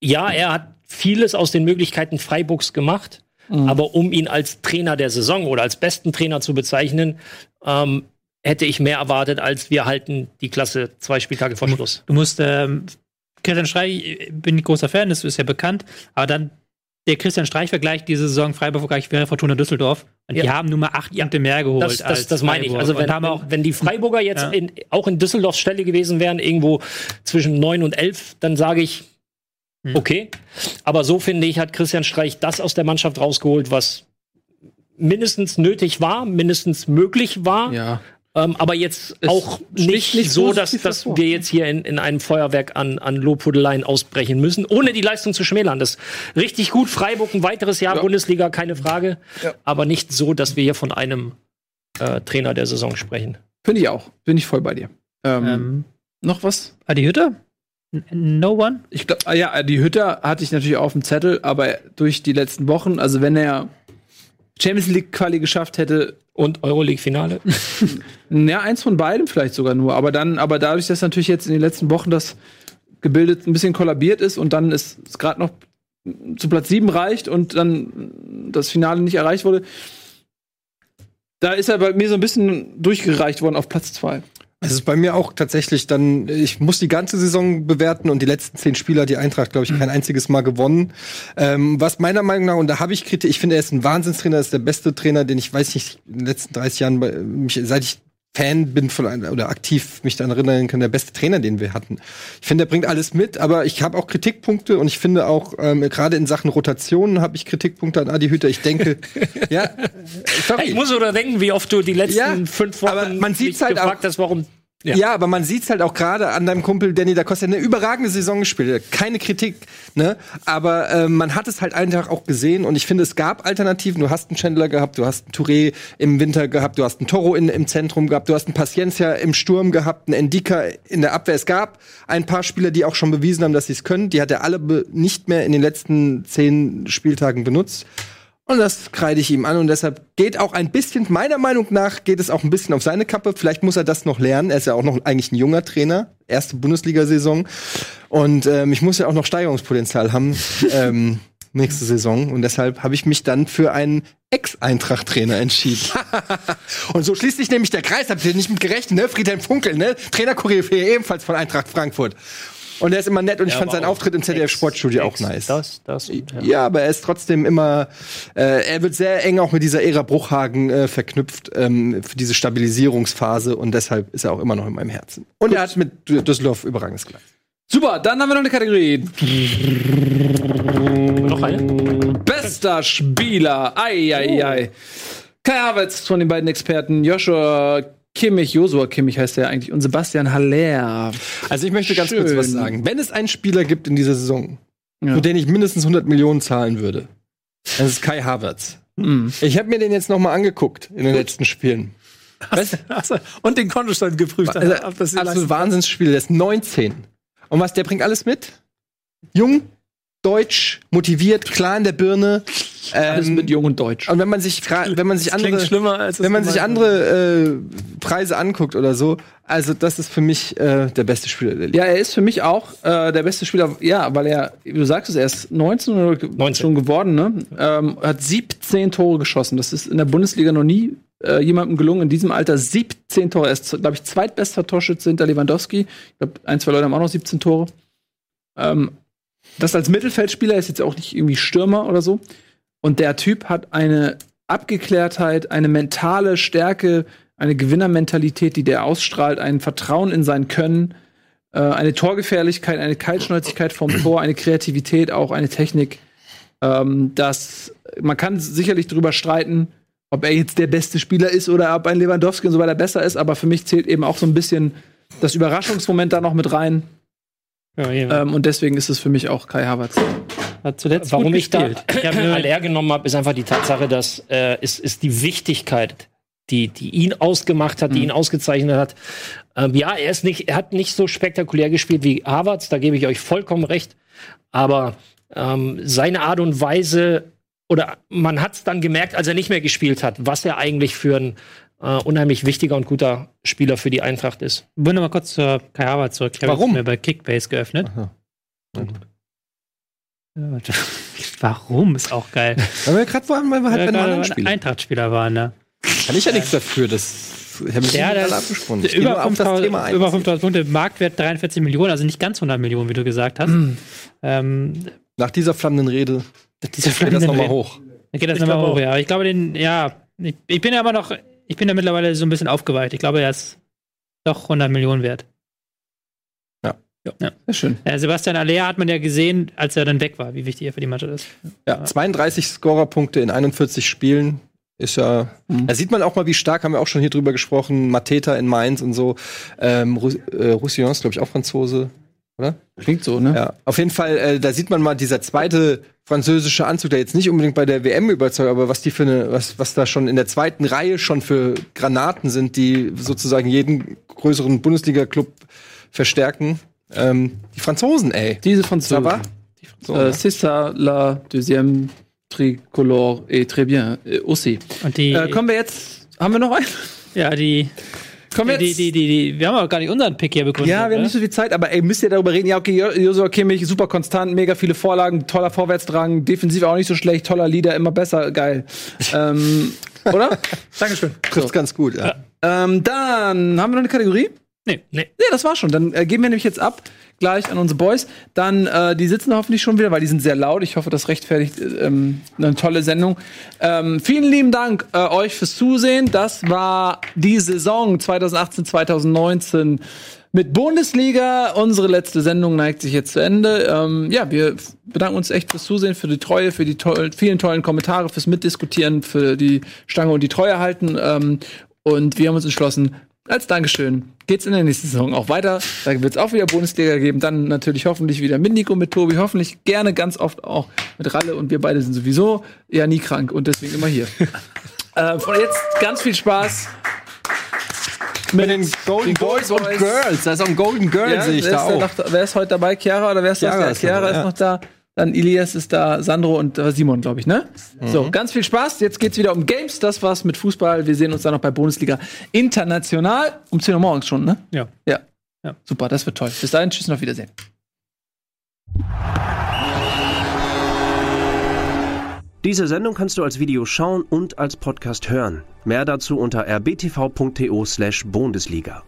ja, er hat vieles aus den Möglichkeiten Freiburgs gemacht, Mhm. aber um ihn als Trainer der Saison oder als besten Trainer zu bezeichnen, ähm, hätte ich mehr erwartet, als wir halten die Klasse zwei Spieltage vor Schluss. Du musst, ähm, Christian Streich, bin ich großer Fan, das ist ja bekannt, aber dann der Christian Streich-Vergleich diese Saison Freiburg-Vergleich wäre Fortuna Düsseldorf. Und die Ja. haben nur mal acht Punkte mehr geholt. Das, das, als das meine ich. Freiburg. Also wenn, haben auch wenn, wenn die Freiburger jetzt Ja. in, auch in Düsseldorfs Stelle gewesen wären, irgendwo zwischen neun und elf, dann sage ich. Okay. Aber so finde ich, hat Christian Streich das aus der Mannschaft rausgeholt, was mindestens nötig war, mindestens möglich war. Ja. Ähm, aber jetzt Es auch nicht, nicht so, dass, dass wir jetzt hier in, in einem Feuerwerk an, an Lobhudeleien ausbrechen müssen, ohne die Leistung zu schmälern. Das ist richtig gut. Freiburg ein weiteres Jahr Bundesliga, keine Frage. Aber nicht so, dass wir hier von einem äh, Trainer der Saison sprechen. Finde ich auch. Bin ich voll bei dir. Ähm, Ähm, noch was? Adi Hütter? No one? Ich glaube, ja, die Hütte hatte ich natürlich auf dem Zettel, aber durch die letzten Wochen, also wenn er Champions League Quali geschafft hätte und Euroleague Finale, [laughs] ja, eins von beiden vielleicht sogar nur, aber dann, aber dadurch, dass natürlich jetzt in den letzten Wochen das gebildet ein bisschen kollabiert ist und dann ist es gerade noch zu Platz 7 reicht und dann das Finale nicht erreicht wurde, Da ist er bei mir so ein bisschen durchgereicht worden auf Platz zwei. Es ist bei mir auch tatsächlich dann, ich muss die ganze Saison bewerten und die letzten zehn Spieler die Eintracht, glaube ich, kein einziges Mal gewonnen. Ähm, was meiner Meinung nach, und da habe ich Kritik, ich finde, er ist ein Wahnsinnstrainer, ist der beste Trainer, den ich weiß nicht, in den letzten 30 Jahren, seit ich Fan bin von einem, oder aktiv mich daran erinnern kann, der beste Trainer, den wir hatten. Ich finde, er bringt alles mit, aber ich habe auch Kritikpunkte und ich finde auch, ähm, gerade in Sachen Rotationen habe ich Kritikpunkte an Adi Hütter. Ich denke, [laughs] ja, sorry. Ich muss oder denken, wie oft du die letzten Ja, fünf Wochen aber man sieht's halt gefragt auch- hast, warum. Ja. aber man sieht's halt auch gerade an deinem Kumpel Danny da Costa, eine überragende Saison gespielt. Keine Kritik, ne? Aber ähm, man hat es halt einfach auch gesehen und ich finde, es gab Alternativen. Du hast einen Chandler gehabt, du hast einen Touré im Winter gehabt, du hast einen Toro in, im Zentrum gehabt, du hast einen Paciencia im Sturm gehabt, einen Endika in der Abwehr. Es gab ein paar Spieler, die auch schon bewiesen haben, dass sie es können. Die hat er alle nicht mehr in den letzten zehn Spieltagen benutzt. Und das kreide ich ihm an und deshalb geht auch ein bisschen, meiner Meinung nach, geht es auch ein bisschen auf seine Kappe. Vielleicht muss er das noch lernen. Er ist ja auch noch eigentlich ein junger Trainer, erste Bundesliga-Saison. Und ähm, ich muss ja auch noch Steigerungspotenzial haben [laughs] ähm, nächste Saison. Und deshalb habe ich mich dann für einen Ex-Eintracht-Trainer entschieden. [laughs] und so schließt sich nämlich der Kreis, habt ihr nicht mit gerechnet, ne? Friedhelm Funkel, ne? Trainer-Koryphäe ebenfalls von Eintracht Frankfurt. Und er ist immer nett und ich Ja, fand seinen Auftritt im ZDF Sportstudio auch nice. Das, das. und, ja. Ja, aber er ist trotzdem immer, äh, er wird sehr eng auch mit dieser Ära Bruchhagen äh, verknüpft ähm, für diese Stabilisierungsphase und deshalb ist er auch immer noch in meinem Herzen. Und er hat mit Dü- Düsseldorf überragendes Glas. Super, dann haben wir noch eine Kategorie. Noch eine? Bester Spieler. Eieiei. Kai Havertz von den beiden Experten. Joshua Kimmich, Josua Kimmich heißt er eigentlich. Und Sebastian Haller. Also ich möchte ganz kurz Schön. was sagen. Wenn es einen Spieler gibt in dieser Saison, Ja. für den ich mindestens 100 Millionen zahlen würde, dann ist Kai Havertz. Mhm. Ich habe mir den jetzt noch mal angeguckt in den letzten Spielen. Achso, und den Kontostand geprüft. Also, das absolut Wahnsinnsspiel. Der ist 19. Und was, der bringt alles mit? Jung, deutsch, motiviert, klar in der Birne. Alles Ähm, mit Jung und Deutsch. Und wenn man sich, wenn man sich Klingt andere, schlimmer, als es wenn man sich andere äh, Preise anguckt oder so, also das ist für mich äh, der beste Spieler der Liga. Ja, er ist für mich auch äh, der beste Spieler. Ja, weil er, wie du sagtest, er ist 19 oder ge- 19. schon geworden, ne? Ähm, hat 17 Tore geschossen. Das ist in der Bundesliga noch nie äh, jemandem gelungen, in diesem Alter 17 Tore. Er ist, glaube ich, zweitbester Torschütze hinter Lewandowski. Ich glaube, ein, zwei Leute haben auch noch 17 Tore. Ähm, das als Mittelfeldspieler ist jetzt auch nicht irgendwie Stürmer oder so. Und der Typ hat eine Abgeklärtheit, eine mentale Stärke, eine Gewinnermentalität, die der ausstrahlt, ein Vertrauen in sein Können, äh, eine Torgefährlichkeit, eine Kaltschnäuzigkeit vom [clears throat] Tor, eine Kreativität, auch eine Technik. Ähm, das, man kann sicherlich darüber streiten, ob er jetzt der beste Spieler ist oder ob ein Lewandowski und so weiter besser ist, aber für mich zählt eben auch so ein bisschen das Überraschungsmoment da noch mit rein. Ja. Ähm, und deswegen ist es für mich auch Kai Havertz. Hat zuletzt Warum gut ich da LR [clears throat] genommen habe, ist einfach die Tatsache, dass äh, ist, ist die Wichtigkeit, die, die ihn ausgemacht hat, die ihn ausgezeichnet hat. Ähm, ja, er ist nicht, er hat nicht so spektakulär gespielt wie Havertz, da gebe ich euch vollkommen recht. Aber ähm, seine Art und Weise, oder man hat es dann gemerkt, als er nicht mehr gespielt hat, was er eigentlich für ein äh, unheimlich wichtiger und guter Spieler für die Eintracht ist. Ich will noch mal kurz zur Kai Havertz zurück. Ich habe Warum? mir bei Kickbase geöffnet. Ja, warte. [laughs] Warum ist auch geil. Weil wir gerade waren, weil wir halt bei einem gerade anderen Spieler. Eintrachtspieler waren, ne? Kann ich ja nichts dafür. Das, ich habe mich Ja, das-. Ich Über nur auf das 5000 Thema ein. über 5000 Punkte, Marktwert 43 Millionen, also nicht ganz 100 Millionen, wie du gesagt hast. Ähm, Nach dieser flammenden Rede dieser geht das nochmal hoch. Dann geht das Ich nochmal glaube hoch, auch. ja. Ich glaube, den, ja, ich, ich bin ja aber noch, ich bin ja mittlerweile so ein bisschen aufgeweicht. Ich glaube, er ist doch 100 Millionen wert. Sehr schön. Ja, Sebastian Aller hat man ja gesehen, als er dann weg war, wie wichtig er für die Mannschaft ist. Ja, 32 Scorerpunkte in 41 Spielen ist ja. Da sieht man auch mal, wie stark, haben wir auch schon hier drüber gesprochen. Mateta in Mainz und so. Ähm, äh, Roussillon ist, glaube ich, auch Franzose. Klingt so, ne? Ja, auf jeden Fall, äh, da sieht man mal dieser zweite französische Anzug, der jetzt nicht unbedingt bei der WM überzeugt, aber was die für eine, was, was da schon in der zweiten Reihe schon für Granaten sind, die sozusagen jeden größeren Bundesliga-Club verstärken. Ähm, die Franzosen, ey. Diese Ça Franzosen. va? So, Äh, C'est ça la deuxième tricolore et très bien äh, aussi. Und die, Äh, kommen wir jetzt, haben wir noch einen? ja, die, Kommen wir die, jetzt? die, die, die, wir haben auch gar nicht unseren Pick hier begründet. ja, wir haben nicht so viel Zeit, aber ey, müsst ihr darüber reden? Ja, okay, Jo- Joshua Kimmich, super konstant, mega viele Vorlagen, toller Vorwärtsdrang, defensiv auch nicht so schlecht, toller Leader, immer besser, geil. [laughs] ähm, Oder? Dankeschön. [laughs] Trifft ganz gut, ja. Ähm, dann haben wir noch eine Kategorie? Nee. Nee. Nee, das war schon. Dann äh, geben wir nämlich jetzt ab gleich an unsere Boys. Dann, äh, die sitzen hoffentlich schon wieder, weil die sind sehr laut. Ich hoffe, das rechtfertigt äh, ähm, eine tolle Sendung. Ähm, vielen lieben Dank äh, euch fürs Zusehen. Das war die Saison 2018, 2019 mit Bundesliga. Unsere letzte Sendung neigt sich jetzt zu Ende. Ähm, ja, wir bedanken uns echt fürs Zusehen, für die Treue, für die toll, vielen tollen Kommentare, fürs Mitdiskutieren, für die Stange und die Treue halten. Ähm, und wir haben uns entschlossen, als Dankeschön geht's in der nächsten Saison auch weiter. Da wird's auch wieder Bundesliga geben. Dann natürlich hoffentlich wieder mit Nico, mit Tobi. Hoffentlich gerne ganz oft auch mit Ralle. Und wir beide sind sowieso ja nie krank und deswegen immer hier. [laughs] äh, von jetzt ganz viel Spaß. Mit den Golden Boys und Girls. Da ist auch ein Golden Girl, Ja, sehe ich wer, da auch. noch, wer ist heute dabei? Chiara oder wer ist Chiara das? ist Chiara ist ja. noch da. Dann Elias ist da, Sandro und äh, Simon, glaube ich, ne? So, ganz viel Spaß. Jetzt geht's wieder um Games. Das war's mit Fußball. Wir sehen uns dann noch bei Bundesliga International. Um 10 Uhr morgens schon, ne? Ja. Ja. Ja. Super, das wird toll. Bis dahin, tschüss und auf Wiedersehen. Diese Sendung kannst du als Video schauen und als Podcast hören. Mehr dazu unter rbtv.to/bundesliga.